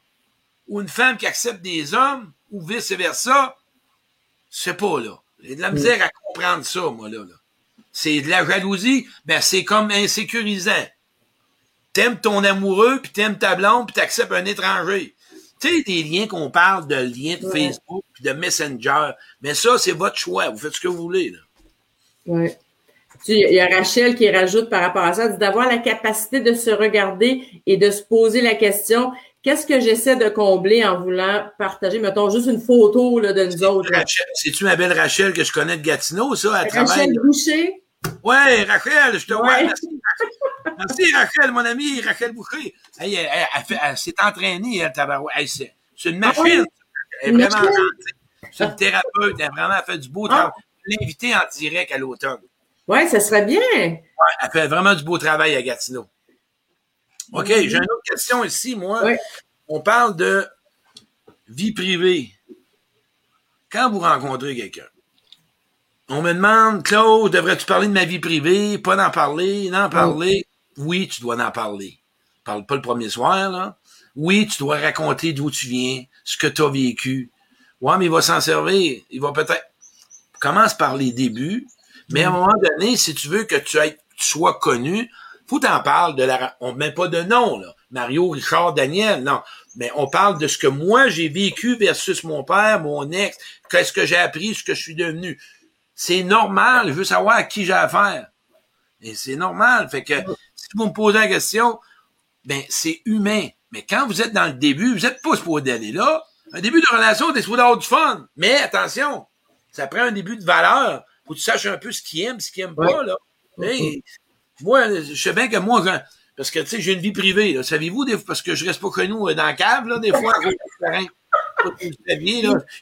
ou une femme qui accepte des hommes, ou vice-versa, c'est pas, là. J'ai de la misère à comprendre ça, moi, là. là. C'est de la jalousie, ben c'est comme insécurisant. T'aimes ton amoureux, puis t'aimes ta blonde, puis t'acceptes un étranger. Tu sais, des liens qu'on parle de liens de Facebook, puis de Messenger. Mais ça, c'est votre choix. Vous faites ce que vous voulez, là. Oui. Il y a Rachel qui rajoute par rapport à ça, d'avoir la capacité de se regarder et de se poser la question, qu'est-ce que j'essaie de combler en voulant partager, mettons, juste une photo là, de nous autres. C'est-tu ma belle Rachel que je connais de Gatineau, ça, à Rachel. Boucher? Ouais, Rachel, je te vois. Merci, merci, Rachel, mon ami, Rachel Boucher. Elle, elle, elle, s'est entraînée, elle, tabarouette. c'est une ah machine. Elle est vraiment C'est une thérapeute. Elle a vraiment fait du beau travail. L'inviter en direct à l'automne. Ouais, ça serait bien. Ouais, elle fait vraiment du beau travail à Gatineau. OK, j'ai une autre question ici, moi. On parle de vie privée. Quand vous rencontrez quelqu'un, on me demande, Claude, devrais-tu parler de ma vie privée? Pas d'en parler, n'en parler. Oui, tu dois en parler. Parle pas le premier soir, là. Oui, tu dois raconter d'où tu viens, ce que tu as vécu. Ouais, mais il va s'en servir. Il va peut-être... Commence par les débuts, mais à un moment donné, si tu veux que tu, sois connu, faut t'en parler de la... On met pas de nom, là. Mario, Richard, Daniel, non. Mais on parle de ce que moi j'ai vécu versus mon père, mon ex, qu'est-ce que j'ai appris, ce que je suis devenu. C'est normal, je veux savoir à qui j'ai affaire. Et c'est normal. Fait que si vous me posez la question, ben c'est humain. Mais quand vous êtes dans le début, vous êtes pas supposé aller là. Un début de relation, t'es supposé avoir du fun. Mais attention, ça prend un début de valeur. Faut que tu saches un peu ce qu'il aime, ce qu'il aime pas, là. Mais, moi, je sais bien que moi, parce que, tu sais, j'ai une vie privée, là. Savez-vous, parce que je reste pas que nous euh, dans la cave, là, des fois,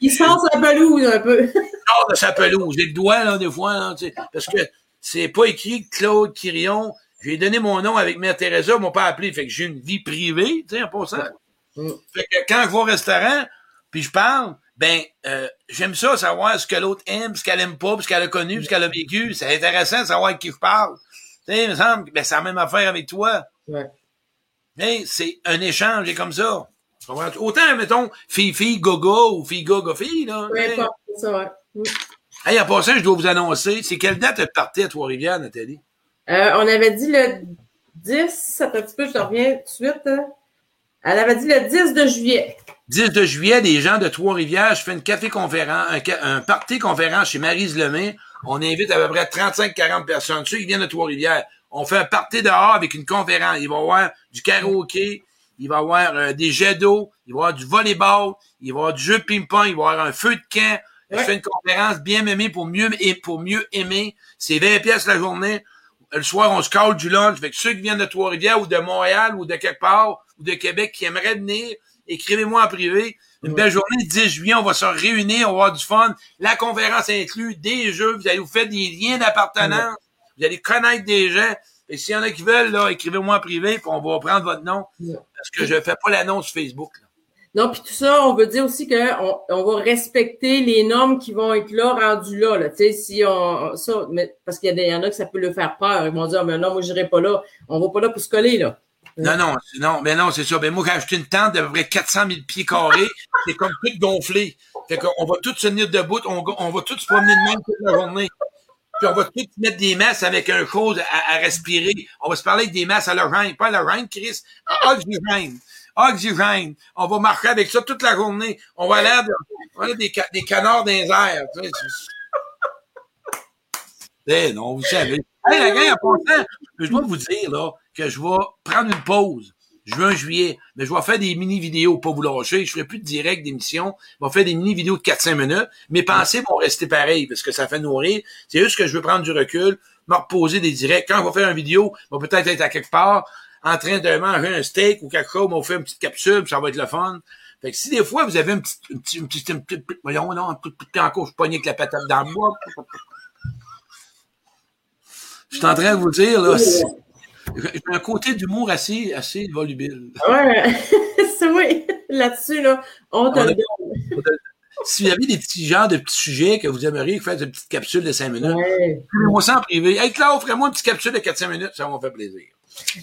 il sort sa pelouse un peu. Il sort de sa pelouse. J'ai le doigt, là, des fois, là, parce que c'est pas écrit Claude Quirion. J'ai donné mon nom avec Mère Teresa, m'ont pas appelé. Fait que j'ai une vie privée, tu sais, en ça. Mm. Fait que quand je vais au restaurant, puis je parle, ben, euh, j'aime ça, savoir ce que l'autre aime, ce qu'elle aime pas, ce qu'elle a connu, ce qu'elle a vécu. C'est intéressant de savoir avec qui je parle. Tu sais, il me semble, ben, c'est la même affaire avec toi. Ouais. Mais c'est un échange, et comme ça. Autant, mettons, fille-fille, gogo ou fille-gogo-fille, là. Oui, pas ça, ouais. Mm. Hey, en passant, je dois vous annoncer, c'est quelle date elle partait à Trois-Rivières, Nathalie? Euh, on avait dit le 10, un petit peu, je te reviens tout de suite. Hein. Elle avait dit le 10 de juillet. 10 de juillet, des gens de Trois-Rivières, je fais une café-conférence, un, un party-conférence chez Marise Lemay. On invite à peu près 35-40 personnes. Ceux qui viennent de Trois-Rivières. On fait un party dehors avec une conférence. Il va y avoir du karaoké, il va y avoir euh, des jets d'eau, il va y avoir du volleyball, il va y avoir du jeu de ping-pong, il va y avoir un feu de camp. Je fais une conférence bien aimée pour mieux pour mieux aimer. C'est 20 pièces la journée. Le soir, on se cale du lunch. Fait que ceux qui viennent de Trois-Rivières ou de Montréal ou de quelque part ou de Québec qui aimeraient venir, écrivez-moi en privé. Une belle journée, 10 juillet, on va se réunir, on va avoir du fun. La conférence inclut des jeux, vous allez vous faire des liens d'appartenance, vous allez connaître des gens. Et s'il y en a qui veulent, là, écrivez-moi en privé, puis on va prendre votre nom. Parce que je fais pas l'annonce Facebook. Là. Non, puis tout ça, on veut dire aussi qu'on on va respecter les normes qui vont être là, rendues là. là. Tu sais, si on. Ça, mais, parce qu'il y, en a que ça peut le faire peur. Ils vont dire, mais non, moi, j'irai pas là. On va pas là pour se coller, là. Non, non, non, mais non, c'est ça. Ben, moi, j'ai acheté une tente d'à peu près 400 000 pieds carrés. c'est comme tout gonflé. Fait qu'on va tous se tenir debout. On, va tous se promener de même toute la journée. Puis on va tous mettre des masses avec un chose à, respirer. On va se parler avec des masses à l'oxygène. Pas à l'oxygène, Chris. Oxygène. Oxygène. On va marcher avec ça toute la journée. On va aller, on va aller des, des canards dans les airs. Eh non, vous savez. Hey, la gang, en passant, je dois vous dire là, que je vais prendre une pause juin, juillet, mais je vais faire des mini-vidéos, pas vous lâcher, je ferai plus de direct d'émission, je vais faire des mini-vidéos de 4-5 minutes, mes pensées vont rester pareilles, parce que ça fait nourrir, c'est juste que je veux prendre du recul, me reposer des directs, quand on va faire une vidéo, on va peut-être être à quelque part, en train de manger un steak ou quelque chose, on va faire une petite capsule, ça va être le fun. Fait que si des fois vous avez un petit, un petit, un petit, un petit, voyons, non, un petit, encore, je pogne avec la patate dans le bois. Je suis en train de vous dire, là, J'ai un côté d'humour assez, assez volubile. Ouais, c'est oui. Là-dessus, là, on te donne. S'il y avait des petits genres de petits sujets que vous aimeriez faire des petites capsules de 5 minutes, Ouais. moi ça en privé. Hey Claude, ferais-moi une petite capsule de 4-5 minutes, ça va me faire plaisir.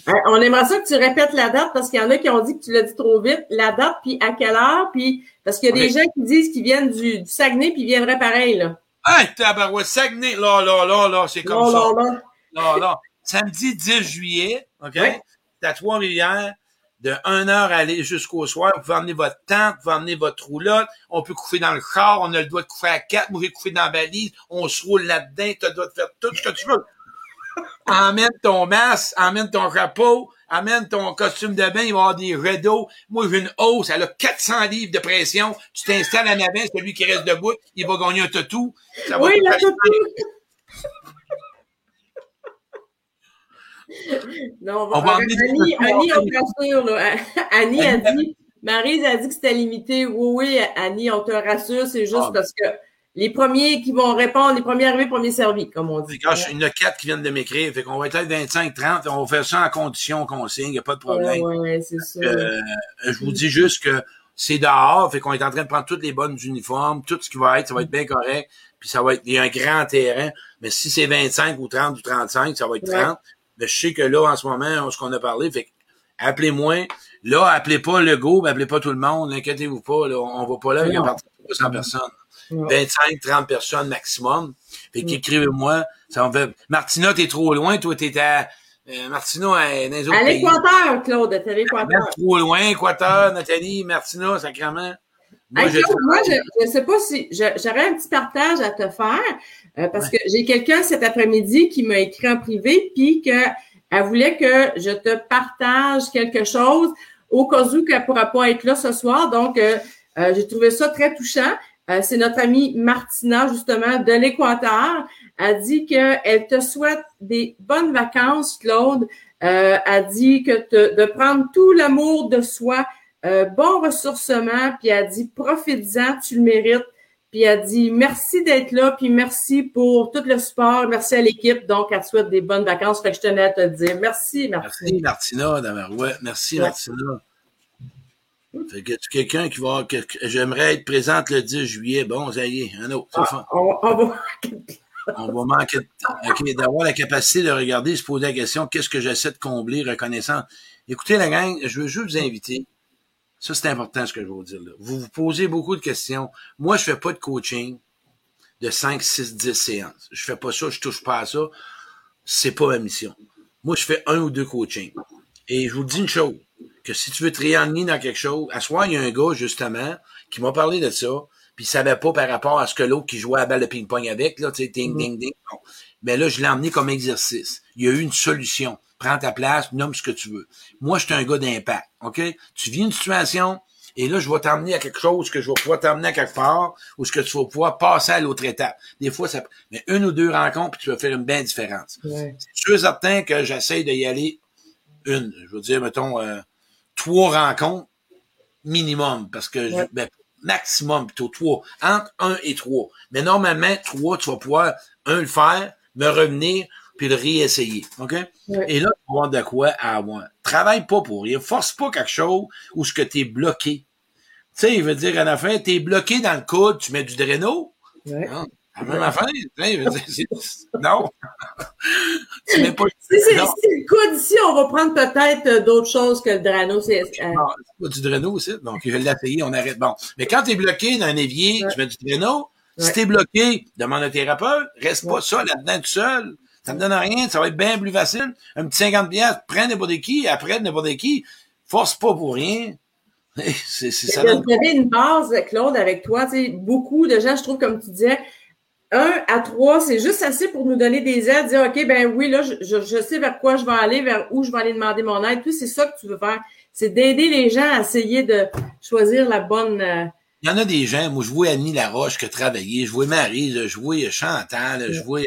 Hein, On aimerait ça que tu répètes la date parce qu'il y en a qui ont dit que tu l'as dit trop vite. La date, puis à quelle heure, puis parce qu'il y a des gens qui disent qu'ils viennent du, du Saguenay, puis ils viendraient pareil, là. Hey, tabarouette, Saguenay, là, là, là, là, c'est comme Non, ça. non, non. Là, là. Samedi 10 juillet, OK? Ouais. C'est à Trois-Rivières, de 1 heure aller jusqu'au soir. Vous pouvez emmener votre tente, vous pouvez emmener votre roulotte. On peut coucher dans le char, on a le droit de coucher à quatre. Moi, j'ai couché dans la valise. On se roule là-dedans. Tu as le droit de faire tout ce que tu veux. Emmène ton masque, emmène ton chapeau, amène ton costume de bain, il va y avoir des rideaux. Moi, j'ai une hausse, elle a 400 livres de pression. Tu t'installes en avant, celui qui reste debout, il va gagner un tatou. Ça va Oui, te la faire- toutou. Non, On va des Annie. Annie, on rassure, là. Annie a dit, Maryse a dit que c'était limité. Oui, oui, Annie, on te rassure, c'est juste Ah. parce que les premiers qui vont répondre, les premiers arrivés, premiers servis, comme on dit. Là, il y en a quatre qui viennent de m'écrire. Fait qu'on va être à 25, 30. On va faire ça en condition qu'on signe. Il n'y a pas de Ouais, problème. ouais, ouais, c'est ça. Euh, je vous dis juste que c'est dehors. Fait qu'on est en train de prendre toutes les bonnes uniformes. Tout ce qui va être, ça va être bien correct. Puis ça va être, il y a un grand terrain. Mais si c'est 25 ou 30 ou 35, ça va être Ouais. 30. Mais je sais que là, en ce moment, ce qu'on a parlé, fait que appelez-moi. Là, appelez pas le go, mais appelez pas tout le monde. Inquiétez-vous pas. Là, on va pas là avec Non. un parti de 200 personnes. Ouais. 25, 30 personnes maximum. Fait Mm. qu'écrivez-moi. Ça me fait... Martina, t'es trop loin. Toi, t'es à... Euh, Martina, est dans les autres À l'équateur, Claude, t'es à l'équateur. trop loin, Équateur, Nathalie, Martina, sacrement. Moi, je Claude, moi, je ne sais pas si j'aurais un petit partage à te faire euh, parce que j'ai quelqu'un cet après-midi qui m'a écrit en privé puis que elle voulait que je te partage quelque chose au cas où qu'elle pourra pas être là ce soir. Donc, euh, euh, j'ai trouvé ça très touchant. Euh, c'est notre amie Martina, justement, de l'Équateur. Elle dit qu'elle te souhaite des bonnes vacances, Claude. Euh, elle dit que te- de prendre tout l'amour de soi, euh, bon ressourcement, puis elle dit profite-en, tu le mérites. Puis elle dit merci d'être là, puis merci pour tout le support, merci à l'équipe. Donc, elle te souhaite des bonnes vacances. Fait que je tenais à te le dire. Merci, merci. Merci, Martina, Damarouet. Merci, Ouais. Martina. Fait que tu quelqu'un qui va, que, que- j'aimerais être présente le 10 juillet. Bon, ça y est, un autre, fun. Ah, on, on va. On va manquer de temps. OK, d'avoir la capacité de regarder, se poser la question, qu'est-ce que j'essaie de combler, reconnaissant. Écoutez, la gang, je veux juste vous inviter. Ça, c'est important ce que je vais vous dire là. Vous vous posez beaucoup de questions. Moi, je fais pas de coaching de 5, 6, 10 séances. Je fais pas ça, je touche pas à ça. C'est pas ma mission. Moi, je fais un ou deux coachings. Et je vous dis une chose, que si tu veux te réaligner dans quelque chose, à soir, il y a un gars, justement, qui m'a parlé de ça, puis il savait pas par rapport à ce que l'autre qui jouait à la balle de ping-pong avec, là, tu sais, ding, ding, ding. Bon. Mais là, je l'ai emmené comme exercice. Il y a eu une solution. Prends ta place, nomme ce que tu veux. Moi, je suis un gars d'impact, OK? Tu vis une situation, et là, je vais t'emmener à quelque chose que je vais pouvoir t'emmener à quelque part, ou ce que tu vas pouvoir passer à l'autre étape. Des fois, ça, mais une ou deux rencontres, puis tu vas faire une belle différence. Ouais. C'est sûr certain que j'essaie d'y aller une, je veux dire, mettons, euh, trois rencontres minimum, parce que, je- Ouais. ben, maximum plutôt trois, entre un et trois. Mais normalement, trois, tu vas pouvoir, un, le faire, me revenir, puis le réessayer, OK? Ouais. Et là, tu vas avoir de quoi à avoir. Travaille pas pour rien. Force pas quelque chose où ce que t'es bloqué. Tu sais, il veut dire, à la fin, t'es bloqué dans le coude, tu mets du Drano, Ouais. Hein? La même affaire, non. tu mets pas Si c'est le coude ici, on va prendre peut-être euh, d'autres choses que le Drano. C'est, euh, non, c'est pas du Drano aussi. Donc, je l'ai essayé, on arrête. Bon. Mais quand t'es bloqué dans un évier, Ouais. tu mets du Drano. Ouais. Si t'es bloqué, demande à un thérapeute. Reste Ouais. pas ça là-dedans tout seul. Ça me donne rien. Ça va être bien plus facile. Un petit 50 piastres, prends n'importe qui, après n'importe qui. Force pas pour rien. c'est, c'est, ça donne avait une base, Claude, avec toi. Tu sais, beaucoup de gens, je trouve, comme tu disais, un à trois, c'est juste assez pour nous donner des aides, dire, OK, ben oui, là, je, je, je sais vers quoi je vais aller, vers où je vais aller demander mon aide. Puis c'est ça que tu veux faire. C'est d'aider les gens à essayer de choisir la bonne. euh, Il y en a des gens, moi, je vois Annie Laroche qui a travaillé, je vois Marie, je vois Chantal, je vois euh,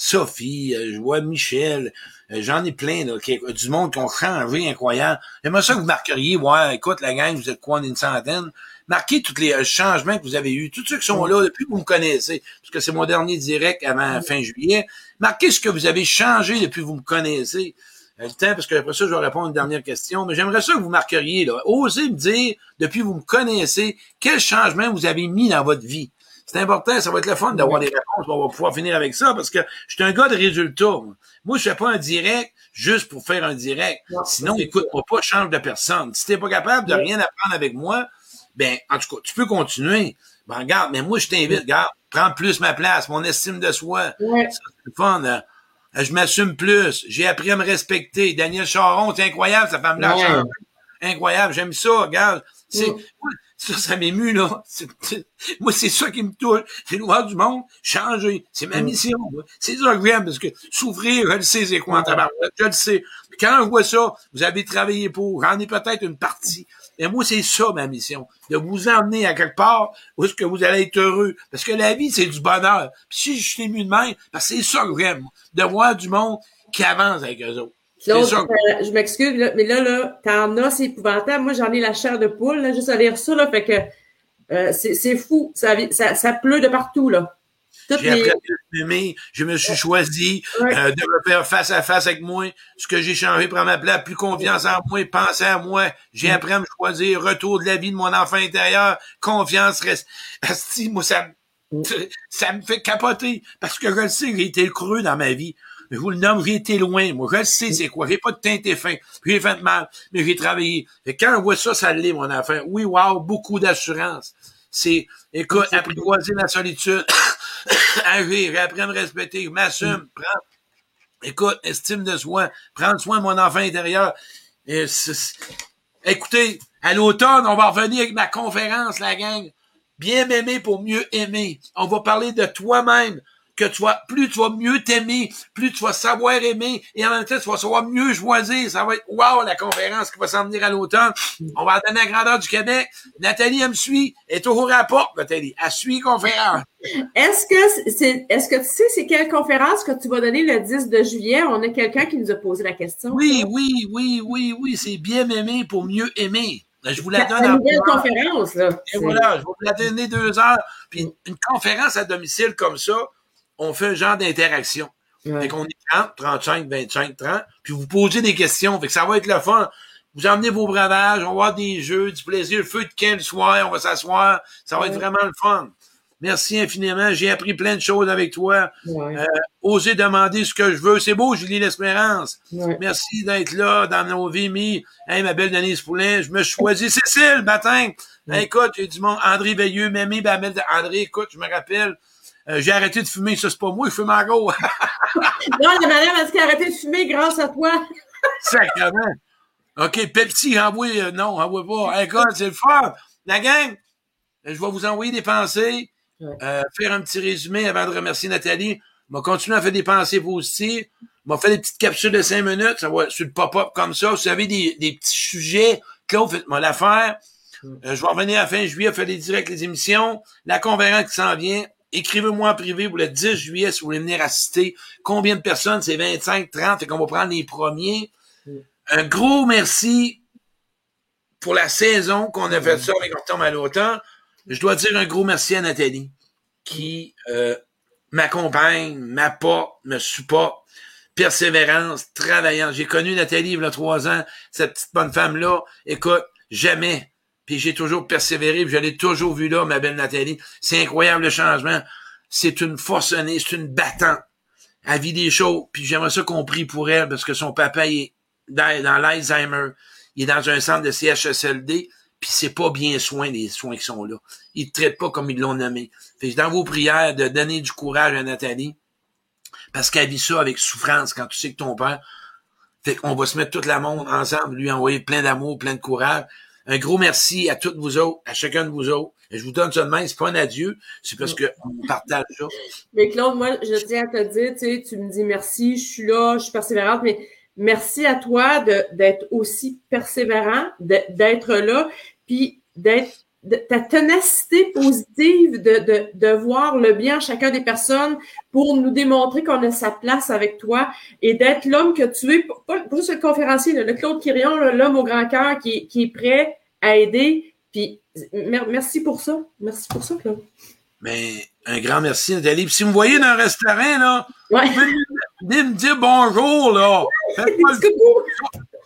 Sophie, euh, je vois Michel, euh, j'en ai plein, là, qui, du monde qui ont changé, incroyable. J'aimerais ça que vous marqueriez, ouais, écoute, la gang, vous êtes quoi, on est une centaine? Marquez tous les euh, changements que vous avez eus, tous ceux qui sont là depuis que vous me connaissez, parce que c'est mon dernier direct avant fin juillet. Marquez ce que vous avez changé depuis que vous me connaissez. le temps, parce que après ça, je vais répondre à une dernière question, mais j'aimerais ça que vous marqueriez, là. Osez me dire, depuis que vous me connaissez, quel changement vous avez mis dans votre vie? C'est important, ça va être le fun d'avoir des réponses. On va pouvoir finir avec ça parce que je suis un gars de résultats. Moi, je fais pas un direct juste pour faire un direct. Sinon, écoute-moi pas, change de personne. Si t'es pas capable de rien apprendre avec moi, ben, en tout cas, tu peux continuer. Ben, regarde, mais moi, je t'invite, regarde, prends plus ma place, mon estime de soi. Ouais. C'est le fun. hein. Je m'assume plus. J'ai appris à me respecter. Daniel Charon, c'est incroyable, sa femme-là. Ouais. Incroyable, j'aime ça, regarde. C'est. Ça, ça m'émue, là. Moi, c'est ça qui me touche. C'est voir du monde changer. C'est ma Mm. mission. C'est ça que j'aime, parce que souffrir, je le sais, c'est quoi en tabarouette? Je le sais. Quand je vois ça, vous avez travaillé pour, j'en ai peut-être une partie. Mais moi, c'est ça, ma mission. De vous emmener à quelque part où est-ce que vous allez être heureux. Parce que la vie, c'est du bonheur. Puis si je suis ému de même, parce que c'est ça que j'aime. De voir du monde qui avance avec eux autres. Ça. euh, je m'excuse, mais là, là, t'en as, c'est épouvantable. Moi, j'en ai la chair de poule, là, juste à lire ça, là, fait que euh, c'est fou. Ça, ça, ça pleut de partout, là. J'ai les... appris à m'aimer, je me suis choisi Ouais. euh, de me faire face à face avec moi. Ce que j'ai changé, prendre ma place, plus confiance en moi, penser à moi. J'ai appris à me choisir, retour de la vie de mon enfant intérieur, confiance, reste. Asti, moi, ça, me- ça me fait capoter. Parce que je le sais, j'ai été creux dans ma vie. Je vous le nomme, j'ai été loin. Moi, je le sais, c'est quoi. J'ai pas de teinte et fin. Puis j'ai fait mal, mais j'ai travaillé. Et quand on voit ça, ça l'est, mon enfant. Oui, wow, beaucoup d'assurance. C'est, écoute, apprivoiser la solitude, agir, apprendre à me respecter, je m'assume, prends, écoute, estime de soi, prendre soin de mon enfant intérieur. Et écoutez, à l'automne, on va revenir avec ma conférence, la gang. Bien m'aimer pour mieux aimer. On va parler de toi-même. Que tu vas, plus tu vas mieux t'aimer, plus tu vas savoir aimer, et en même temps, tu vas savoir mieux choisir. Ça va être wow, la conférence qui va s'en venir à l'automne. On va donner à la grandeur du Québec. Nathalie, elle me suit. Elle est la porte, Nathalie. Elle suit conférence. Est-ce que c'est, est-ce que tu sais c'est quelle conférence que tu vas donner le 10 de juillet? On a quelqu'un qui nous a posé la question. Oui, oui, oui, oui, oui, c'est bien m'aimer pour mieux aimer. Je vous la donne en heures. conférence, là. Et voilà, je vais vous la donner deux heures. Puis une, une conférence à domicile comme ça, on fait un genre d'interaction. Ouais. Fait qu'on est 30, 35, 25, 30, puis vous posez des questions. Fait que ça va être le fun. Vous emmenez vos bravages, on va avoir des jeux, du plaisir, le feu de quel soir, on va s'asseoir. Ça va être vraiment le fun. Merci infiniment. J'ai appris plein de choses avec toi. Ouais. Euh, oser demander ce que je veux. C'est beau, Julie L'Espérance. Ouais. Merci d'être là dans nos vies, mi. Hey, ma belle Denise Poulin, je me suis choisi Cécile, matin. Hey, écoute, j'ai du monde. André Veilleux, Mémé, Bamel, André, écoute, je me rappelle. Euh, j'ai arrêté de fumer, ça c'est pas moi, je fume en gros. Non, la madame a dit qu'elle a arrêté de fumer grâce à toi. Sacrement. OK, Pepsi, envoie, euh, non, envoie pas. Hey, écoute, c'est le fun. La gang, euh, je vais vous envoyer des pensées, euh, faire un petit résumé avant de remercier Nathalie. Je vais continuer à faire des pensées positives. Je vais faire des petites capsules de cinq minutes, ça va sur le pop-up comme ça. Vous avez des, des petits sujets, Claude, faites-moi l'affaire. Euh, je vais revenir à la fin juillet, faire des directs, les émissions. La conférence qui s'en vient. Écrivez-moi en privé pour le 10 juillet si vous voulez venir assister. Combien de personnes? C'est 25, 30. Fait qu'on va prendre les premiers. Un gros merci pour la saison qu'on a fait ça avec à l'automne. Je dois dire un gros merci à Nathalie qui euh, m'accompagne, m'apporte, me supporte, persévérance, travaillant. J'ai connu Nathalie il y a trois ans, cette petite bonne femme-là. Écoute, jamais. Puis j'ai toujours persévéré, puis je l'ai toujours vu là, ma belle Nathalie. C'est incroyable le changement. C'est une forcenée, c'est une battante. Elle vit des choses, puis j'aimerais ça qu'on prie pour elle, parce que son papa est dans, l'Alzheimer. Il est dans un centre de CHSLD, puis c'est pas bien soin les soins qui sont là. Ils ne traitent pas comme ils l'ont nommé. Fait que dans vos prières, de donner du courage à Nathalie, parce qu'elle vit ça avec souffrance quand tu sais que ton père. Fait qu'on va se mettre tout le monde ensemble, lui envoyer plein d'amour, plein de courage. Un gros merci à toutes vous autres, à chacun de vous autres. Je vous donne même, c'est pas un adieu, c'est parce que on partage ça. Mais Claude, moi, je tiens à te dire, tu sais, tu me dis merci, je suis là, je suis persévérante, mais merci à toi d'être aussi persévérant, d'être là, puis d'être de, ta ténacité positive de, de, de voir le bien en chacun des personnes pour nous démontrer qu'on a sa place avec toi et d'être l'homme que tu es, pas, pas juste le conférencier, le Claude Quirion, l'homme au grand cœur qui, qui est prêt à aider. Puis mer- merci pour ça. Merci pour ça, Claude. Mais un grand merci, Nathalie. Puis si vous me voyez dans un restaurant, là, Ouais. vous pouvez venez me dire bonjour, là. Faites pas le- Coucou.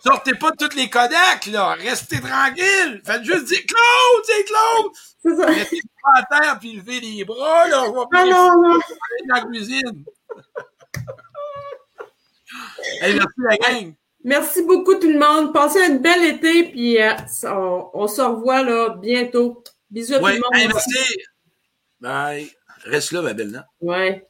Sortez pas toutes les Kodak, là. Restez tranquille. Faites juste dire Claude, c'est Claude. C'est ça. Mettez pas à terre puis levez les bras, là. Je vais Ah non, dans la cuisine. Hey, merci la gang. Merci beaucoup tout le monde. Passez un bel été, puis euh, on, on se revoit là bientôt. Bisous à Ouais, tout le hey, monde. merci. Bye. Reste là, ma belle. Ouais.